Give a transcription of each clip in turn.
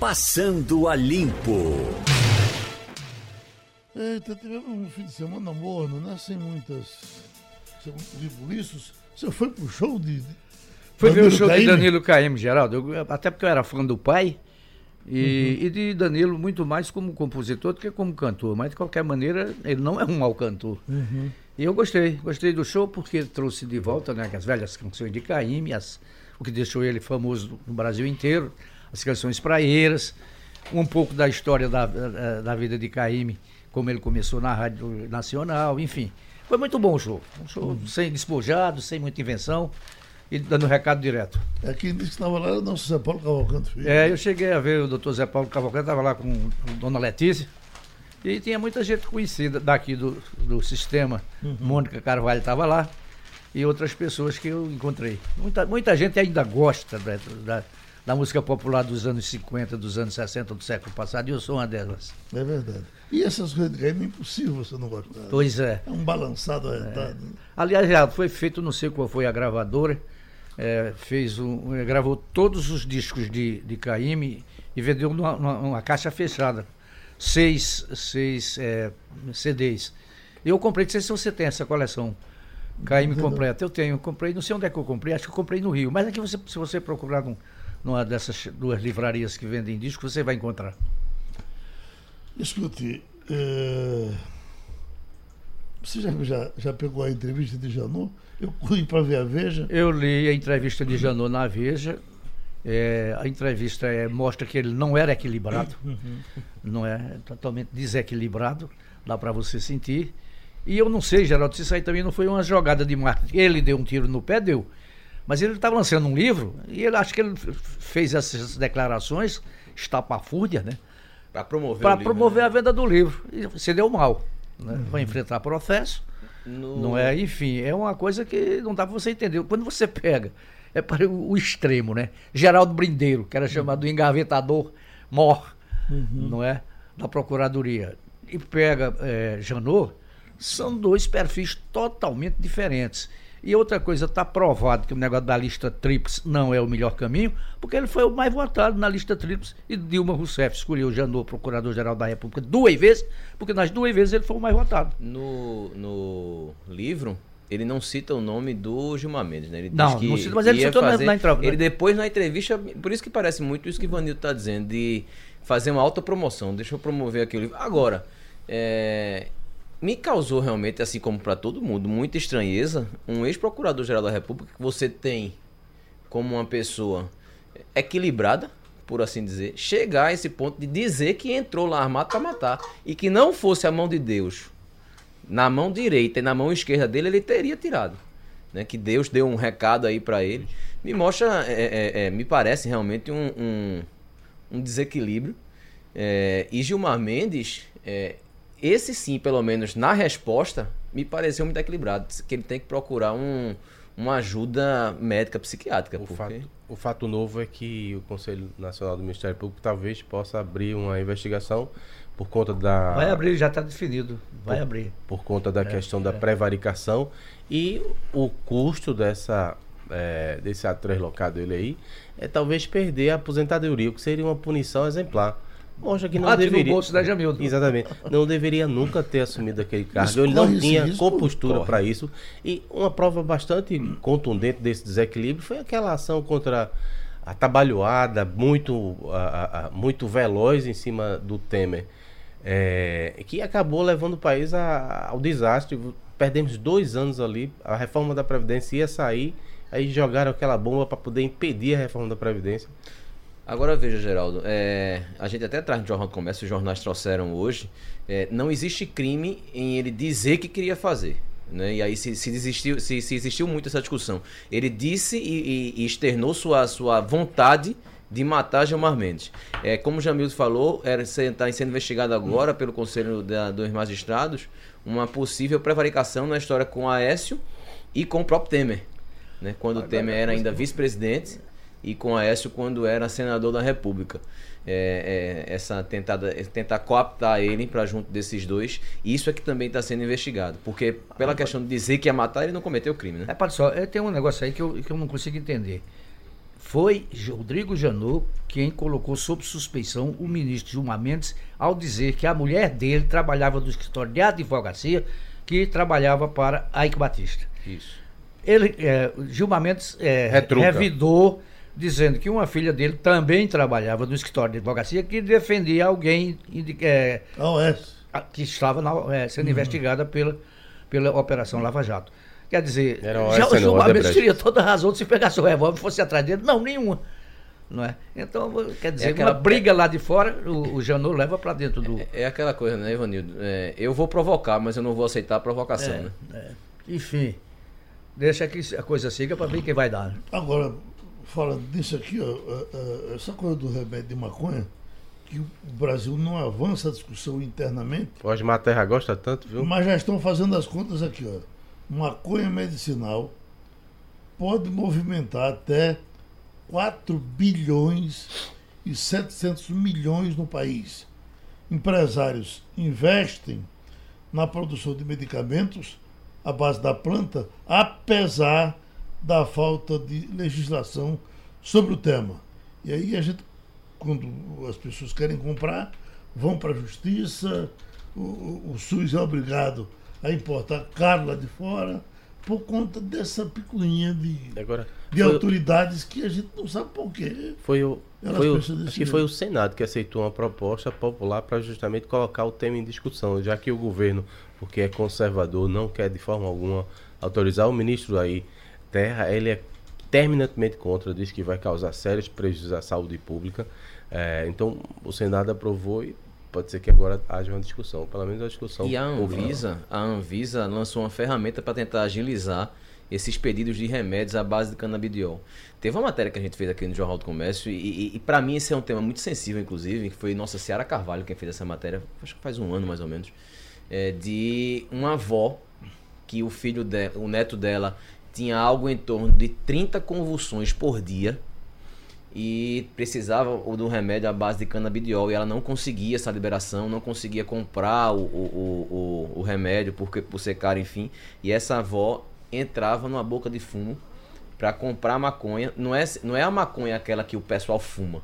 Passando a Limpo. Eita, tivemos um fim de semana morno, né? Sem muitas. Sem muitos ribuliços. Você foi pro show de. Foi ver o show Caime? de Danilo Caime, Geraldo. Eu, até porque eu era fã do pai. E, uhum. e, de Danilo muito mais como compositor do que como cantor. Mas de qualquer maneira, ele não é um mau cantor. Uhum. E eu gostei, gostei do show porque trouxe de volta né, as velhas canções de Caime, as, o que deixou ele famoso no Brasil inteiro, as canções praeiras, um pouco da história da, da, da vida de Caime como ele começou na Rádio Nacional, enfim. Foi muito bom o show. Um show uhum. sem despojado, sem muita invenção e dando recado direto. É quem disse que estava lá o nosso Zé Paulo Cavalcante Filho. É, eu cheguei a ver o doutor Zé Paulo Cavalcante, estava lá com a dona Letícia. E tinha muita gente conhecida daqui do, do sistema. Uhum. Mônica Carvalho estava lá. E outras pessoas que eu encontrei. Muita, muita gente ainda gosta da, da, da música popular dos anos 50, dos anos 60 do século passado, e eu sou uma delas. É verdade. E essas coisas de é impossível você não gostar. Pois é. É um balançado é. Aliás, já foi feito, não sei qual foi a gravadora, é, fez um, é, gravou todos os discos de, de Caíme e vendeu numa, numa caixa fechada. Seis, seis é, CDs. Eu comprei, não sei se você tem essa coleção. Caíme completa. Eu tenho, comprei, não sei onde é que eu comprei, acho que eu comprei no Rio. Mas aqui você, se você procurar num, numa dessas duas livrarias que vendem discos, você vai encontrar. Escute, é... você já, já, já pegou a entrevista de Janot? Eu fui para ver a Veja. Eu li a entrevista de Janot na Veja. É, a entrevista é, mostra que ele não era equilibrado, uhum. não é totalmente desequilibrado, dá para você sentir. E eu não sei, Geraldo, se isso aí também não foi uma jogada de marketing. Ele deu um tiro no pé, deu. Mas ele estava lançando um livro e ele acho que ele fez essas declarações estapafúrdia, né? Para promover, Para promover né? a venda do livro. E se deu mal. Né? Uhum. Vai enfrentar processo. No... Não é? Enfim, é uma coisa que não dá para você entender. Quando você pega, é para o extremo, né? Geraldo Brindeiro, que era uhum. chamado engavetador mor, uhum. não é? Da Procuradoria. E pega é, Janot, são dois perfis totalmente diferentes. E outra coisa, está provado que o negócio da lista tríplice não é o melhor caminho, porque ele foi o mais votado na lista tríplice e Dilma Rousseff escolheu Janot, procurador-geral da República, duas vezes, porque nas duas vezes ele foi o mais votado. No, no livro, ele não cita o nome do Gilmar Mendes, né? Ele não, não cita, mas ele citou fazer, na, na Ele depois na entrevista, por isso que parece muito isso que o Vanildo está dizendo, de fazer uma autopromoção. Deixa eu promover aqui o livro. Agora, é, me causou realmente, assim como para todo mundo, muita estranheza um ex-procurador-geral da República que você tem como uma pessoa equilibrada, por assim dizer, chegar a esse ponto de dizer que entrou lá armado para matar e que não fosse a mão de Deus na mão direita e na mão esquerda dele, ele teria tirado. Né? Que Deus deu um recado aí para ele. Me mostra, é, é, é, me parece realmente um, um, um desequilíbrio. É, e Gilmar Mendes, é, esse sim, pelo menos na resposta, me pareceu muito equilibrado. Que ele tem que procurar um, uma ajuda médica psiquiátrica. O, porque... fato, o fato novo é que o Conselho Nacional do Ministério Público talvez possa abrir uma investigação por conta da. Vai abrir, já está definido. Vai por, abrir. Por conta da é, questão da é. prevaricação e o custo dessa. É, desse ato translocado ele aí é talvez perder a aposentadoria, o que seria uma punição exemplar mostra que não ah, deveria. bolso da Jamildo. Exatamente. Não deveria nunca ter assumido aquele cargo. Ele não tinha risco, compostura para isso. E uma prova bastante contundente desse desequilíbrio foi aquela ação contra a trabalhoada, muito, a, a, muito veloz em cima do Temer, é, que acabou levando o país a, ao desastre. Perdemos dois anos ali, a reforma da Previdência ia sair, aí jogaram aquela bomba para poder impedir a reforma da Previdência. Agora veja, Geraldo, é, a gente até traz no Jornal do Comércio, os jornais trouxeram hoje, é, não existe crime em ele dizer que queria fazer. Né? E aí se, se, desistiu, se, se existiu muito essa discussão. Ele disse e, e, e externou sua, sua vontade de matar Gilmar Mendes. É, como o Jamildo falou, está sendo investigado agora pelo Conselho da, dos Magistrados uma possível prevaricação na história com Aécio e com o próprio Temer. Né? Quando o Temer era ainda vice-presidente e com Aécio quando era senador da República. É, é, essa tentada, tentar coaptar ele para junto desses dois, isso é que também está sendo investigado. Porque, pela ah, questão de dizer que ia matar, ele não cometeu crime, né? É, pode só, tem um negócio aí que eu, que eu não consigo entender. foi Rodrigo Janot quem colocou sob suspeição o ministro Gilmar Mendes ao dizer que a mulher dele trabalhava no escritório de advocacia que trabalhava para Ike Batista. Isso. Ele, é, Gilmar Mendes é, revidou dizendo que uma filha dele também trabalhava no escritório de advocacia que defendia alguém é, que estava na, é, sendo uhum. investigada pela, pela Operação Lava Jato. Quer dizer, já, o Gilmar Mendes teria toda a razão de se pegasse o revólver e fosse atrás dele. Não, nenhuma. Não é? Então, quer dizer, é aquela... uma briga lá de fora, o, o Janot leva para dentro do. É, é, aquela coisa, né, Ivanildo? É, eu vou provocar, mas eu não vou aceitar a provocação, é, né? É. Enfim, deixa que a coisa siga para ver quem vai dar. Né? Agora, falando disso aqui, ó, essa coisa do remédio de maconha, que o Brasil não avança a discussão internamente. O Osmar Terra gosta tanto, viu? Mas já estão fazendo as contas aqui, ó maconha medicinal pode movimentar até 4 bilhões e 700 milhões no país. Empresários investem na produção de medicamentos à base da planta, apesar da falta de legislação sobre o tema. E aí a gente, quando as pessoas querem comprar, vão para a justiça, o, o, o SUS é obrigado a importar caro lá de fora por conta dessa picuinha de, Agora, de autoridades que a gente não sabe por quê. Foi o, foi o, acho que foi o Senado que aceitou uma proposta popular para justamente colocar o tema em discussão, já que o governo, porque é conservador, não quer de forma alguma autorizar o ministro aí Terra, ele é terminantemente contra, diz que vai causar sérios prejuízos à saúde pública. É, então o Senado aprovou e pode ser que agora haja uma discussão, pelo menos uma discussão. E a Anvisa, a Anvisa lançou uma ferramenta para tentar agilizar esses pedidos de remédios à base de canabidiol. Teve uma matéria que a gente fez aqui no Jornal do Comércio e, e, e para mim esse é um tema muito sensível, inclusive, que foi nossa Ciara Carvalho quem fez essa matéria, acho que faz um ano mais ou menos, é, de uma avó que o filho dela, o neto dela tinha algo em torno de 30 convulsões por dia e precisava do remédio à base de canabidiol e ela não conseguia essa liberação, não conseguia comprar o, o, o, o remédio porque, por ser caro, enfim. E essa avó entrava numa boca de fumo para comprar maconha. Não é, não é a maconha aquela que o pessoal fuma,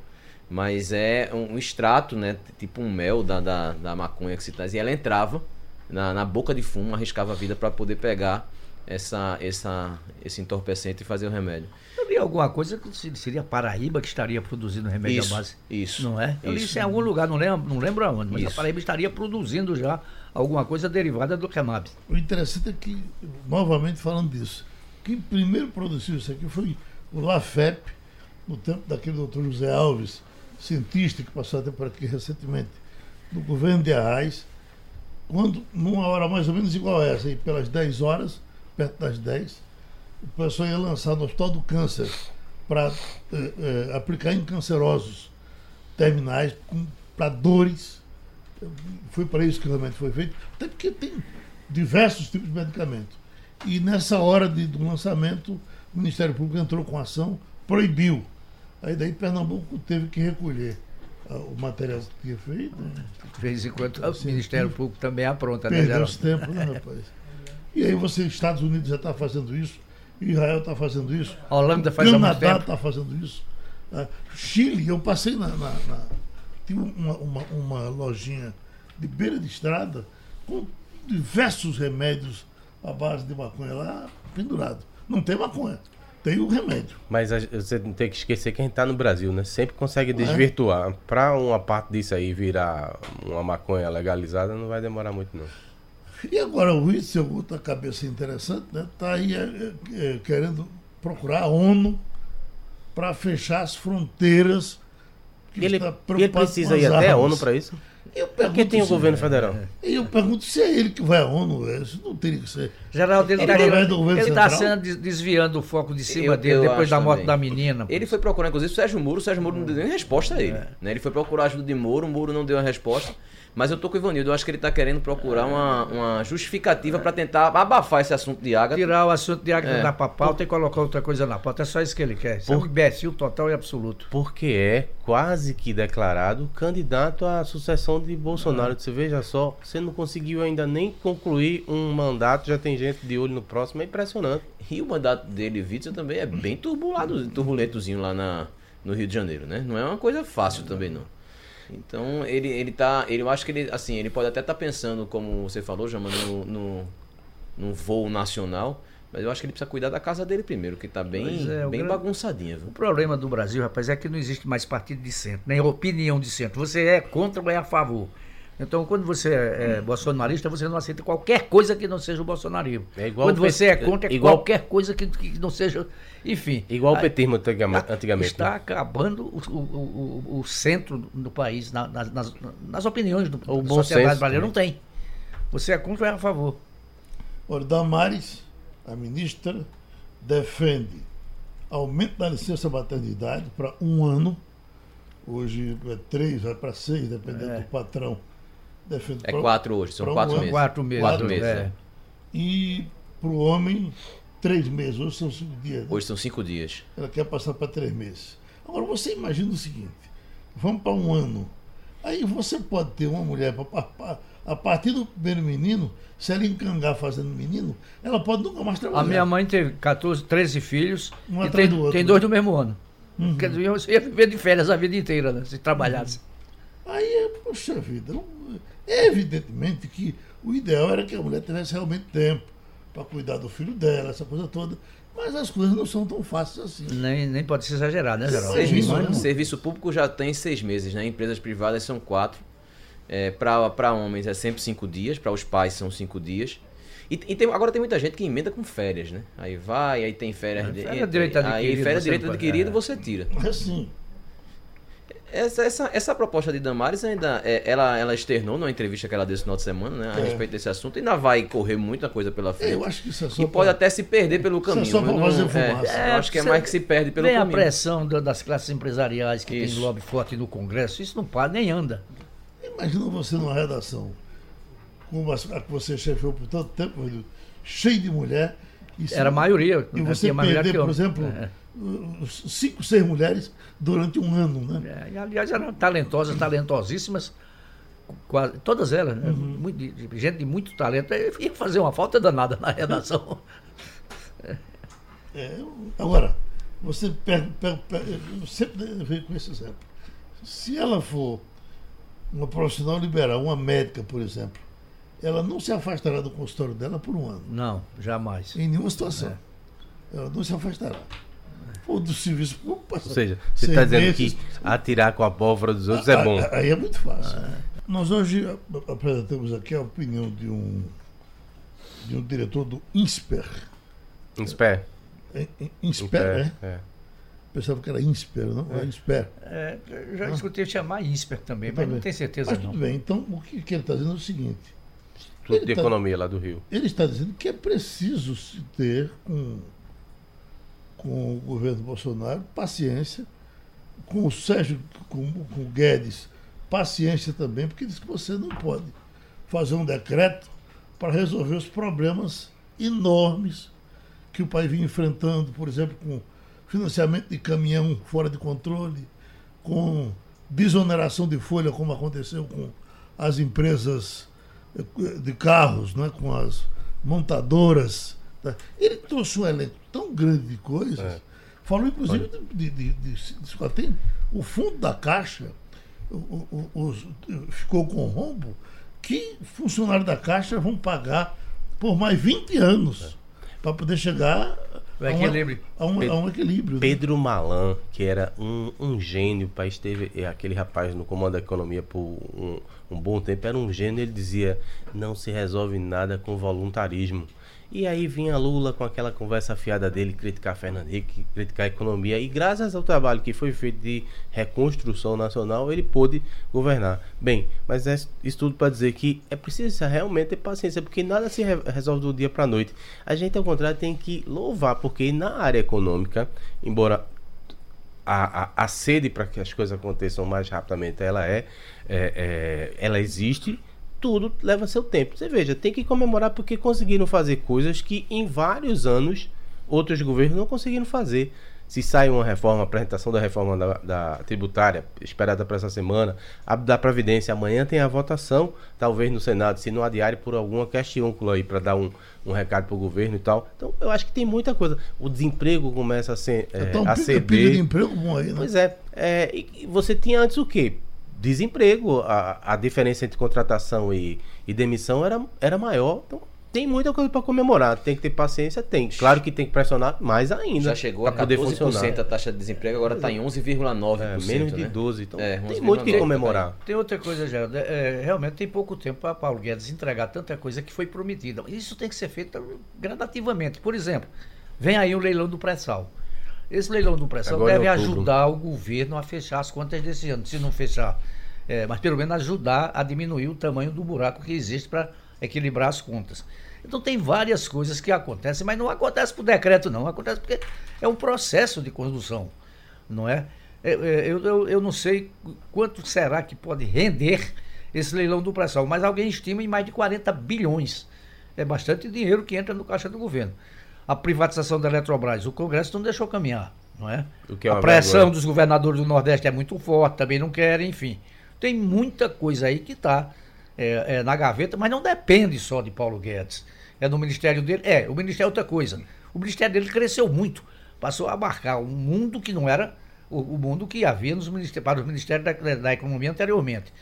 mas é um extrato, né? Tipo um mel da, da, da maconha que se traz. E ela entrava na, na boca de fumo, arriscava a vida para poder pegar essa, essa, esse entorpecente e fazer o remédio. Eu li alguma coisa que seria Paraíba que estaria produzindo remédio isso, à base. Isso. Não é? Eu isso. li isso em algum lugar, não lembro, não lembro aonde, mas isso. a Paraíba estaria produzindo já alguma coisa derivada do Remab. O interessante é que, novamente falando disso, quem primeiro produziu isso aqui foi o LAFEP, no tempo daquele doutor José Alves, cientista que passou até por aqui recentemente, do governo de Arraes, quando, numa hora mais ou menos igual a essa, aí, pelas 10 horas, perto das 10, o pessoal ia lançar no Hospital do Câncer para eh, eh, aplicar em cancerosos terminais para dores. Foi para isso que realmente foi feito, até porque tem diversos tipos de medicamento. E nessa hora de, do lançamento, o Ministério Público entrou com ação, proibiu. Aí daí Pernambuco teve que recolher uh, o material que tinha feito. Né? De vez em quando o Ministério Público também apronta, né, Perdeu esse tempo, né, rapaz? E aí você, Estados Unidos já está fazendo isso, Israel está fazendo isso, a Holanda faz Canadá está fazendo isso. Uh, Chile, eu passei na. na, na tinha uma, uma, uma, lojinha de beira de estrada com diversos remédios à base de maconha lá pendurado. Não tem maconha, tem o remédio. Mas a, você não tem que esquecer que a gente está no Brasil, né? Sempre consegue é? desvirtuar. É? Para uma parte disso aí virar uma maconha legalizada, não vai demorar muito, não. E agora o Witzel, outra cabeça interessante, está né, tá aí é, é, querendo procurar a ONU para fechar as fronteiras. ele, ele precisa ir até a ONU para isso? Porque tem o governo federal. E eu pergunto se é ele que vai à ONU, isso não teria que ser. Geraldo, ele está tá desviando o foco de cima eu, dele eu depois da morte também. da menina. Ele foi procurar, inclusive, o Sérgio Moro, o Sérgio Moro não deu nem resposta a ele. É. Né? Ele foi procurar ajuda de Moro, o Moro não deu a resposta. Mas eu tô com o Ivanildo, eu acho que ele tá querendo procurar uma, uma justificativa para tentar abafar esse assunto de água. Tirar o assunto de água é. da pauta e colocar outra coisa na pauta. É só isso que ele quer. Isso Por... é um imbecil total e absoluto. Porque é quase que declarado candidato à sucessão de Bolsonaro. Você veja só, você não conseguiu ainda nem concluir um mandato, já tem gente de olho no próximo, é impressionante. E o mandato dele, Witzel, também é bem turbulado, turbulentozinho lá na, no Rio de Janeiro, né? Não é uma coisa fácil também, não. Então, ele, ele tá. Ele, eu acho que ele, assim, ele pode até estar tá pensando, como você falou, Jama, no, no, no voo nacional. Mas eu acho que ele precisa cuidar da casa dele primeiro, que está bem, é, bem bagunçadinha. Viu? O problema do Brasil, rapaz, é que não existe mais partido de centro, nem opinião de centro. Você é contra ou é a favor. Então, quando você é, é bolsonarista, você não aceita qualquer coisa que não seja o bolsonarismo. É quando você é contra, é igual, qualquer coisa que, que, não seja. Enfim. Igual o petismo antigamente. Está né? acabando o, o, o, centro do país, na, nas, nas, opiniões do, o da sociedade brasileira. Não tem. Você é contra ou é a favor? Olha, Damares, a ministra, defende aumento da licença maternidade para um ano. Hoje é três, vai para seis, dependendo é. do patrão Defendo é quatro hoje, são quatro, um meses. quatro meses. Quatro meses. É. é. E para o homem, três meses. Hoje são cinco dias. Né? Hoje são cinco dias. Ela quer passar para três meses. Agora, você imagina o seguinte: vamos para um ano. Aí você pode ter uma mulher para a partir do primeiro menino, se ela encangar fazendo menino, ela pode nunca mais trabalhar. A minha mãe teve 14, 13 filhos um e tem, do tem dois do mesmo ano. Uhum. Quer dizer, você ia viver de férias a vida inteira, né? Se trabalhasse. Uhum. Aí, é, poxa vida, não, Evidentemente que o ideal era que a mulher tivesse realmente tempo para cuidar do filho dela, essa coisa toda. Mas as coisas não são tão fáceis assim. Nem, nem pode ser exagerado, né, Geraldo? Serviço, né? serviço público já tem seis meses, né? Empresas privadas são quatro. É, para homens é sempre cinco dias, para os pais são cinco dias. E, e tem, agora tem muita gente que emenda com férias, né? Aí vai, aí tem férias. É, férias direito adquirido. Aí férias direito adquirido é. você tira. É assim. Essa, essa, essa proposta de Damares ainda. É, ela, ela externou numa entrevista que ela deu esse final de semana, né? A é. respeito desse assunto. Ainda vai correr muita coisa pela frente. eu acho que isso é só. E pode até se perder pelo caminho. Isso é só pra fazer fumaça. É, eu acho que é mais que se perde pelo caminho. Tem a pressão das classes empresariais que isso. tem lobby forte no Congresso. Isso não para, nem anda. Imagina você numa redação como a que você chefiou por tanto tempo, cheio de mulher. Era a maioria. E você perder, por exemplo. É cinco, seis mulheres durante um ano, né? É, aliás, eram talentosas, talentosíssimas, quase, todas elas, né? Uhum. Muito, gente de muito talento. Ia fazer uma falta danada na redação. É, agora, você pega, pega, pega, eu sempre vejo com esse exemplo. Se ela for uma profissional liberal, uma médica, por exemplo, ela não se afastará do consultório dela por um ano. Não, jamais. Em nenhuma situação. É. Ela não se afastará ou do serviço público. Ou seja, você está dizendo que atirar com a pólvora dos outros é ah, bom. Aí é muito fácil. Ah. Nós hoje apresentamos aqui a opinião de um, de um diretor do INSPER. INSPER? É, é, INSPER, é? é. Pensava que era INSPER, não? É, INSPER. É, já ah. escutei chamar INSPER também, mas não tenho certeza mas não. Tudo bem, então o que, que ele está dizendo é o seguinte. Instituto de tá, Economia lá do Rio. Ele está dizendo que é preciso se ter um com o governo Bolsonaro, paciência. Com o Sérgio, com, com o Guedes, paciência também, porque diz que você não pode fazer um decreto para resolver os problemas enormes que o país vinha enfrentando, por exemplo, com financiamento de caminhão fora de controle, com desoneração de folha, como aconteceu com as empresas eh, de carros, né, com as montadoras? Ele trouxe um elenco tão grande de coisas. É. Falou, inclusive, de, de, de, de, tem o fundo da Caixa o, o, o, ficou com rombo que funcionários da Caixa vão pagar por mais 20 anos é. para poder chegar o equilíbrio. A, um, a um equilíbrio. Né? Pedro? Malan, que era um, um gênio, o país teve é, aquele rapaz no comando da economia por um, um bom tempo, era um gênio, ele dizia: não se resolve nada com voluntarismo. E aí vinha Lula com aquela conversa afiada dele, criticar Fernando Henrique, criticar a economia. E graças ao trabalho que foi feito de reconstrução nacional, ele pôde governar. Bem, mas é isso tudo para dizer que é preciso realmente ter paciência, porque nada se re resolve do dia para a noite. A gente, ao contrário, tem que louvar, porque na área econômica, embora a, a, a sede para que as coisas aconteçam mais rapidamente ela é, é, é ela existe tudo leva seu tempo. Você veja, tem que comemorar porque conseguiram fazer coisas que em vários anos outros governos não conseguiram fazer. se sai uma reforma, apresentação da reforma da, da tributária esperada para essa semana, a da Previdência, amanhã tem a votação, talvez no Senado, se não adiar por alguma questão aí, para dar um, um recado para o governo e tal. Então, eu acho que tem muita coisa. O desemprego começa a, ser, é, então, a ceder. de emprego bom aí, né? Pois é. é e você tinha antes o quê? Desemprego. A, a diferença entre contratação e, e demissão era, era maior. Então, tem muita coisa para comemorar. Tem que ter paciência, tem. Claro que tem que pressionar mais ainda. Já chegou a 14% a taxa de desemprego, agora está em 11,9%. É, menos de 12%. Né? Então é, tem muito que comemorar. Tem, tem outra coisa, Geraldo. É, realmente tem pouco tempo para Paulo Guedes entregar tanta coisa que foi prometida. Isso tem que ser feito gradativamente. Por exemplo, vem aí o leilão do pré-sal. Esse leilão do pré-sal deve ajudar o governo a fechar as contas desse ano. Se não fechar, é, mas pelo menos ajudar a diminuir o tamanho do buraco que existe para equilibrar as contas. Então tem várias coisas que acontecem, mas não acontece por decreto, não. Acontece porque é um processo de condução, não é? é, é eu, eu, eu não sei quanto será que pode render esse leilão do pré-sal, mas alguém estima em mais de 40 bilhões. É bastante dinheiro que entra no caixa do governo. A privatização da Eletrobras, o Congresso não deixou caminhar, não é? é a pressão vergonha. dos governadores do Nordeste é muito forte, também não querem, enfim. Tem muita coisa aí que está é, é, na gaveta, mas não depende só de Paulo Guedes. É no ministério dele? É, o ministério é outra coisa. O ministério dele cresceu muito, passou a abarcar um mundo que não era o, o mundo que havia nos ministérios, para os ministérios da, da Economia anteriormente.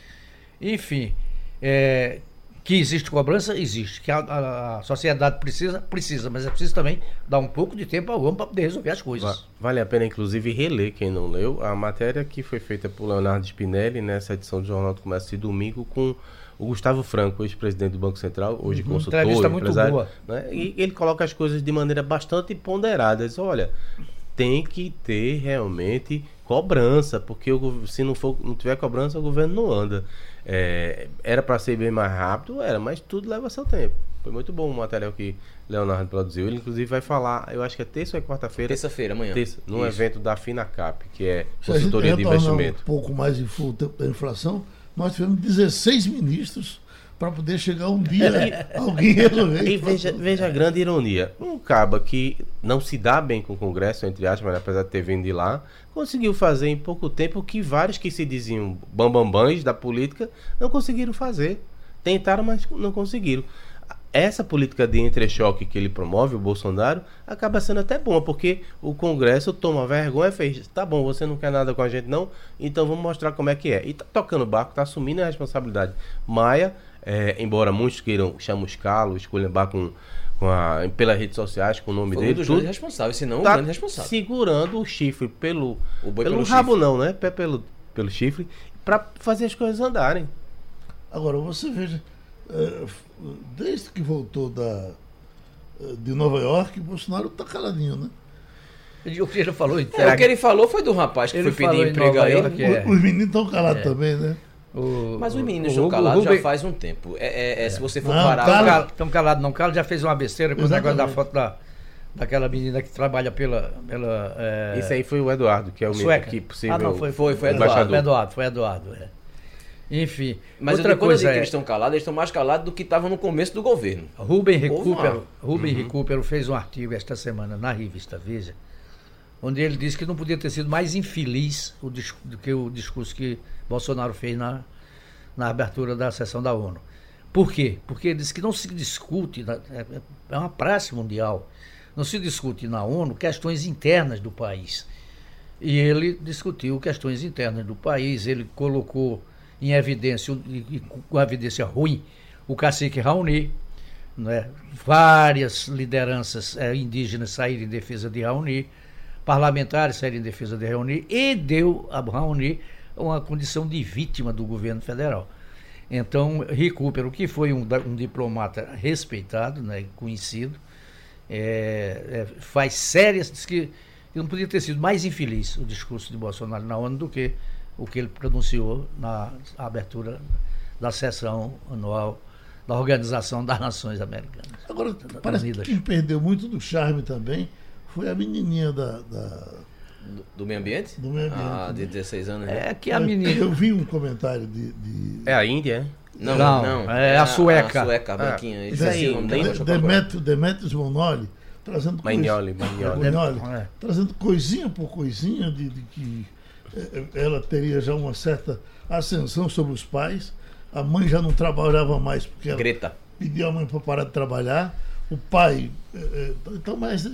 Enfim, é, que existe cobrança, existe. Que a, a, a, sociedade precisa, precisa, mas é preciso também dar um pouco de tempo ao homem para poder resolver as coisas. Vale a pena, inclusive, reler, quem não leu, a matéria que foi feita por Leonardo Spinelli nessa edição do Jornal do Comércio de domingo com o Gustavo Franco, ex-presidente do Banco Central, hoje uhum, consultor, entrevista muito boa. Né? E ele coloca as coisas de maneira bastante ponderada. Diz, olha, tem que ter realmente cobrança, porque o, se não, for, não tiver cobrança, o governo não anda. É, era para ser bem mais rápido, era, mas tudo leva seu tempo. Foi muito bom o material que Leonardo produziu. Ele, inclusive, vai falar, eu acho que é terça ou é quarta-feira? Terça-feira, amanhã. Terça, num Isso. evento da Finacap, que é consultoria de investimento. um pouco mais de full tempo da inflação nós tivemos 16 ministros para poder chegar um dia alguém resolver. E veja, veja a grande ironia. Um caba que não se dá bem com o Congresso, entre aspas, mas apesar de ter vindo de lá, conseguiu fazer em pouco tempo o que vários que se diziam bambambãs da política não conseguiram fazer. Tentaram, mas não conseguiram essa política de entrechoque que ele promove, o Bolsonaro, acaba sendo até boa, porque o Congresso toma vergonha e fez, tá bom, você não quer nada com a gente não, então vamos mostrar como é que é. E tá tocando o barco, tá assumindo a responsabilidade. Maia, é, embora muitos queiram chamuscá-lo, esculhambar com, com a, pelas redes sociais, com o nome Foi dele. Um dos tudo, grandes responsáveis, senão tá o grande responsável. Segurando o chifre pelo, o pelo, pelo rabo, chifre. não, né? Pelo, pelo chifre, para fazer as coisas andarem. Agora, você veja é, desde que voltou da, de Nova York, Bolsonaro está caladinho, né? O que ele falou, é, o que ele falou foi do rapaz que ele foi pedir emprego aí. É. Os meninos estão calados é. também, né? O, Mas os meninos estão calados já faz um tempo. É, é, é se você for não, parar. Estão calados, não. Carlos já fez uma besteira com o negócio da foto da, daquela menina que trabalha pela. pela é... Isso aí foi o Eduardo, que é o Sueca. que possível. Ah, não, foi, foi, foi Eduardo. Foi Eduardo, foi Eduardo. É. Enfim. Mas outra coisa é... que eles estão calados, eles estão mais calados do que estavam no começo do governo. Rubem Recupero, Rubem uhum. Recupero fez um artigo esta semana na revista Veja, onde ele disse que não podia ter sido mais infeliz o, do que o discurso que Bolsonaro fez na, na abertura da sessão da ONU. Por quê? Porque ele disse que não se discute, é, é uma praxe mundial, não se discute na ONU questões internas do país. E ele discutiu questões internas do país, ele colocou em evidência, com evidência ruim, o cacique Raoni, né? várias lideranças é, indígenas saíram em defesa de Raoni, parlamentares saíram em defesa de Raoni, e deu a Raoni uma condição de vítima do governo federal. Então, Recupero, que foi um, um diplomata respeitado, né, conhecido, é, é, faz sérias, diz que, não podia ter sido mais infeliz o discurso de Bolsonaro na ONU do que o que ele pronunciou na abertura da sessão anual da Organização das Nações Americanas. Agora, parece que perdeu muito do charme também foi a menininha da... da... Do, do, meio ambiente? Do meio ambiente. Ah, de 16 anos. Né? É que a menina... Eu vi um comentário de... de... É a Índia, é? Não, não, não, é a sueca. A sueca, a branquinha. Ah, isso aí, Demetrius Monoli trazendo Magnoli, Magnoli. É. trazendo coisinha por coisinha de, de que é, é, ela teria já uma certa ascensão sobre os pais. A mãe já não trabalhava mais porque ela Greta. pedia a mãe para parar de trabalhar. O pai, é, então, mas,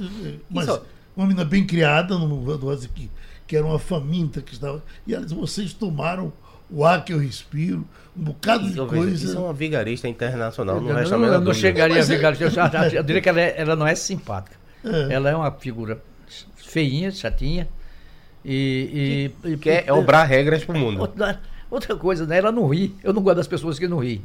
mas uma menina bem criada, não vou dizer que, que era uma faminta que estava. E ela disse: vocês tomaram o ar que eu respiro, um bocado de coisa. Isso é uma vigarista internacional, não resta não, não chegaria a vigarista, eu, já, já, eu diria que ela, é, ela não é simpática. É. Ela é uma figura feinha, chatinha. E, e, e quer é obrar regras para o mundo. Outra, outra, coisa, né? Ela não ri. Eu não gosto das pessoas que não riem.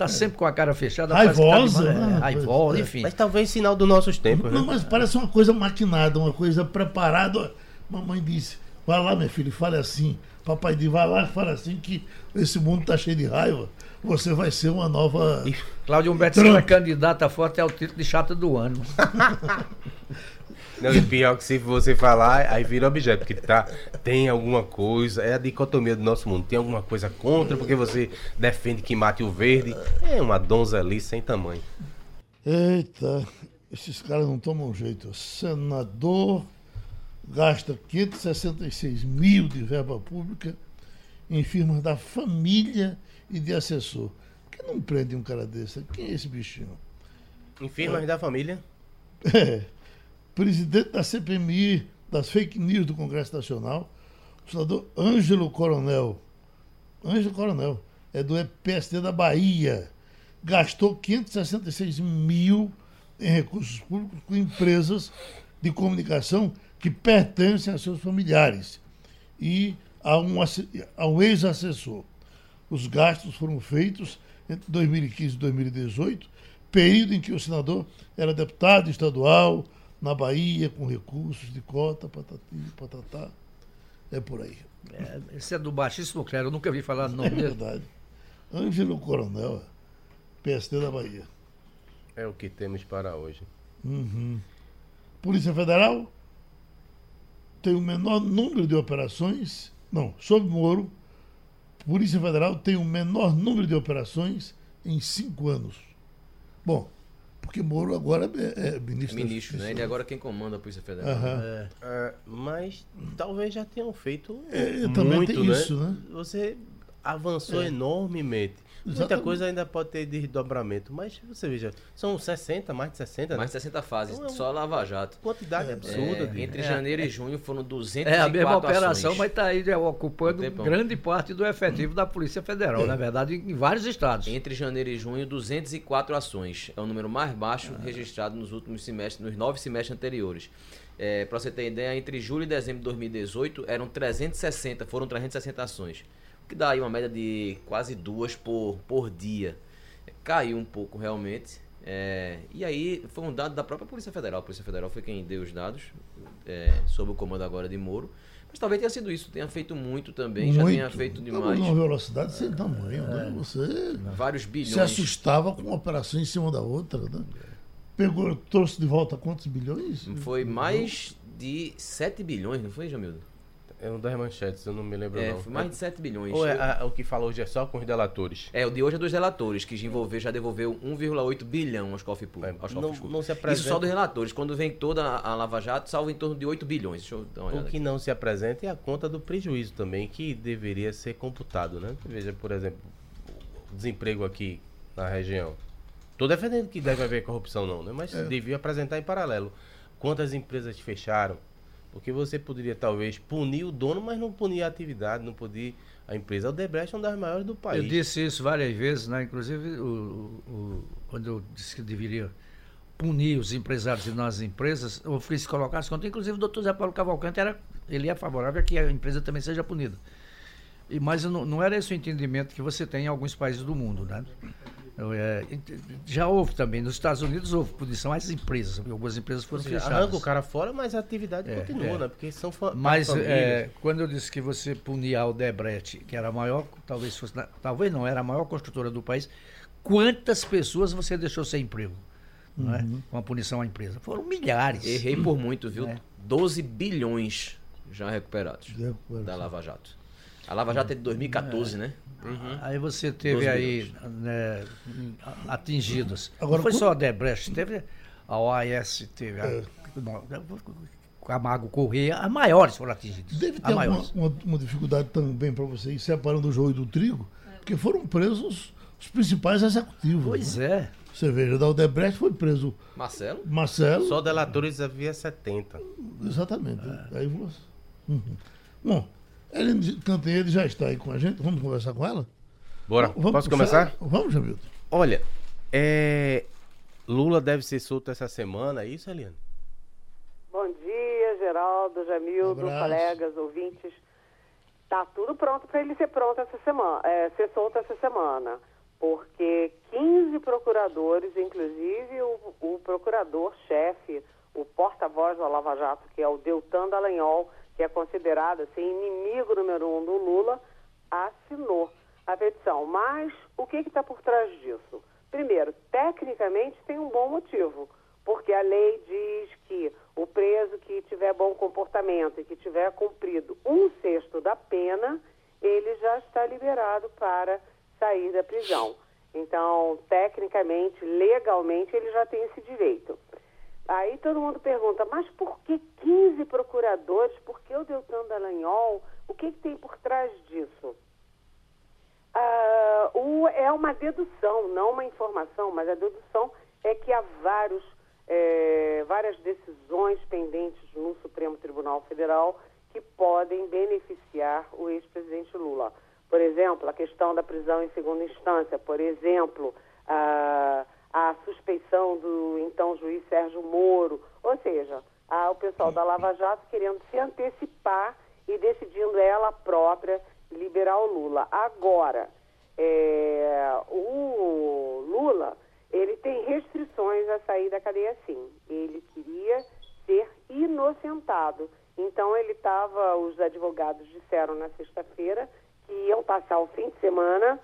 Tá é. sempre com a cara fechada. Raivosa. Tá? Raivosa, é. enfim. Mas talvez sinal dos nossos tempos. Não, né? mas parece uma coisa maquinada, uma coisa preparada. Mamãe disse: vai lá, meu filho, fale assim. Papai diz, vai lá e fala assim que esse mundo está cheio de raiva. Você vai ser uma nova. Cláudio Humberto será candidata forte ao título de chata do ano. Não, e pior que se você falar, aí vira objeto, porque tá, tem alguma coisa, é a dicotomia do nosso mundo, tem alguma coisa contra, porque você defende que mate o verde. É uma donzelice sem tamanho. Eita, esses caras não tomam jeito. Senador gasta 566 mil de verba pública em firmas da família e de assessor. Por que não prende um cara desse? Quem é esse bichinho? Em firmas é. da família? É. Presidente da CPMI, das fake news do Congresso Nacional, o senador Ângelo Coronel. Ângelo Coronel, é do PSD da Bahia. Gastou 566 mil em recursos públicos com empresas de comunicação que pertencem a seus familiares e a um, um ex-assessor. Os gastos foram feitos entre 2015 e 2018, período em que o senador era deputado estadual na Bahia, com recursos de cota, patati, patatá. É por aí. É, esse é do baixíssimo clero, eu nunca vi falar no nome É verdade. Ângelo Coronel, PSD da Bahia. É o que temos para hoje. Uhum. Polícia Federal tem o menor número de operações. Não, sob Moro, Polícia Federal tem o menor número de operações em cinco anos. Bom, porque Moro agora é, é ministro. Ministro, né? Ele é agora quem comanda a Polícia Federal. Uhum. É. É, mas talvez já tenham feito é, muito, né? Isso, né? Você avançou é. enormemente. Muita Exatamente. coisa ainda pode ter desdobramento, mas você veja, são 60, mais de 60, Mais de 60 fases, então, só Lava Jato. Quantidade é, absurda. É, entre é, janeiro e junho foram 204 É a mesma operação, ações. mas está aí ocupando grande parte do efetivo da Polícia Federal, na verdade, em vários estados. Entre janeiro e junho, 204 ações. É o número mais baixo ah. registrado nos últimos semestres, nos nove semestres anteriores. É, Para você ter ideia, entre julho e dezembro de 2018 eram 360, foram 360 ações que dá aí uma média de quase duas por, por dia. Caiu um pouco realmente. É, e aí foi um dado da própria Polícia Federal. A Polícia Federal foi quem deu os dados, é, sob o comando agora de Moro. Mas talvez tenha sido isso, tenha feito muito também, muito. já tenha feito demais. Uma velocidade sem tamanho, né? é. né? Você vários bilhões. se assustava com uma operação em cima da outra, né? Pegou, trouxe de volta quantos bilhões? Foi mais de 7 bilhões, não foi, Jamildo? É um das manchetes, eu não me lembro é, não. Foi mais de 7 bilhões. Ou é a, o que fala hoje é só com os delatores? É, o de hoje é dos delatores, que desenvolveu, já devolveu 1,8 bilhão aos cofres públicos. É, não, não se apresenta... Isso só dos relatores. Quando vem toda a Lava Jato, salva em torno de 8 bilhões. Deixa eu dar uma O que aqui. não se apresenta é a conta do prejuízo também, que deveria ser computado, né? Veja, por exemplo, o desemprego aqui na região. Estou defendendo que deve haver corrupção não, né? Mas é. devia apresentar em paralelo. Quantas empresas fecharam? Porque você poderia talvez punir o dono, mas não punir a atividade, não punir a empresa. O Debrecht é uma das maiores do país. Eu disse isso várias vezes, né? inclusive o, o, quando eu disse que deveria punir os empresários e nas empresas, eu fiz colocar as contas, inclusive o doutor Zé Paulo Cavalcante era, ele é favorável a que a empresa também seja punida. E, mas não, não era esse o entendimento que você tem em alguns países do mundo, né? É, já houve também, nos Estados Unidos houve punição às empresas, algumas empresas foram seja, fechadas. Arranca o cara fora, mas a atividade é, continua, é. né? Porque são Mas é, quando eu disse que você punia a Odebrecht, que era a maior, talvez fosse, talvez não, era a maior construtora do país, quantas pessoas você deixou sem emprego? Não é? Com a punição à empresa. Foram milhares. Errei por muito, viu? É. 12 bilhões já recuperados da Lava Jato. A Lava Jato é de 2014, é. né? Uhum. Aí você teve aí né, atingidos. Agora, não foi só a Debrecht, teve a OAST, é. Camargo Correia, as maiores foram atingidas. Deve ter uma, uma, uma, dificuldade também para você ir separando o joio do trigo, porque foram presos os principais executivos. Pois né? é. Você veja, da Odebrecht foi preso. Marcelo? Marcelo. Só delatores havia 70. Exatamente. É. Aí você. Uhum. Bom, Ellen Cantanhede já está aí com a gente. Vamos conversar com ela? Bora. Vamos Posso começar? Vamos, Jamilton. Olha, é... Lula deve ser solto essa semana, é isso, Eliane? Bom dia, Geraldo, Jamildo, um colegas, ouvintes. Tá tudo pronto para ele ser pronto essa semana, é, ser solto essa semana, porque 15 procuradores, inclusive o, o procurador-chefe, o porta-voz da Lava Jato, que é o Deltan Dallagnol, que é considerado assim, inimigo número um do Lula, assinou a petição. Mas o que está por trás disso? Primeiro, tecnicamente tem um bom motivo, porque a lei diz que o preso que tiver bom comportamento e que tiver cumprido um sexto da pena, ele já está liberado para sair da prisão. Então, tecnicamente, legalmente, ele já tem esse direito. Aí todo mundo pergunta, mas por que 15 procuradores? Por que o Deltan Dallagnol? O que, que tem por trás disso? Uh, o, é uma dedução, não uma informação, mas a dedução é que há vários, é, várias decisões pendentes no Supremo Tribunal Federal que podem beneficiar o ex-presidente Lula. Por exemplo, a questão da prisão em segunda instância, por exemplo, a, a suspeição do então juiz Sérgio Moro, ou seja, a, o pessoal da Lava Jato querendo se antecipar e decidindo ela própria liberar o Lula. Agora, é, o Lula, ele tem restrições a sair da cadeia sim. Ele queria ser inocentado. Então ele estava, os advogados disseram na sexta-feira que iam passar o fim de semana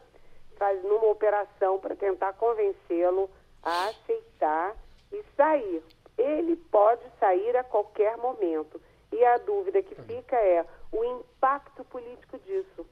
faz, numa operação para tentar convencê-lo a aceitar e sair. Ele pode sair a qualquer momento. E a dúvida que fica é o impacto político disso.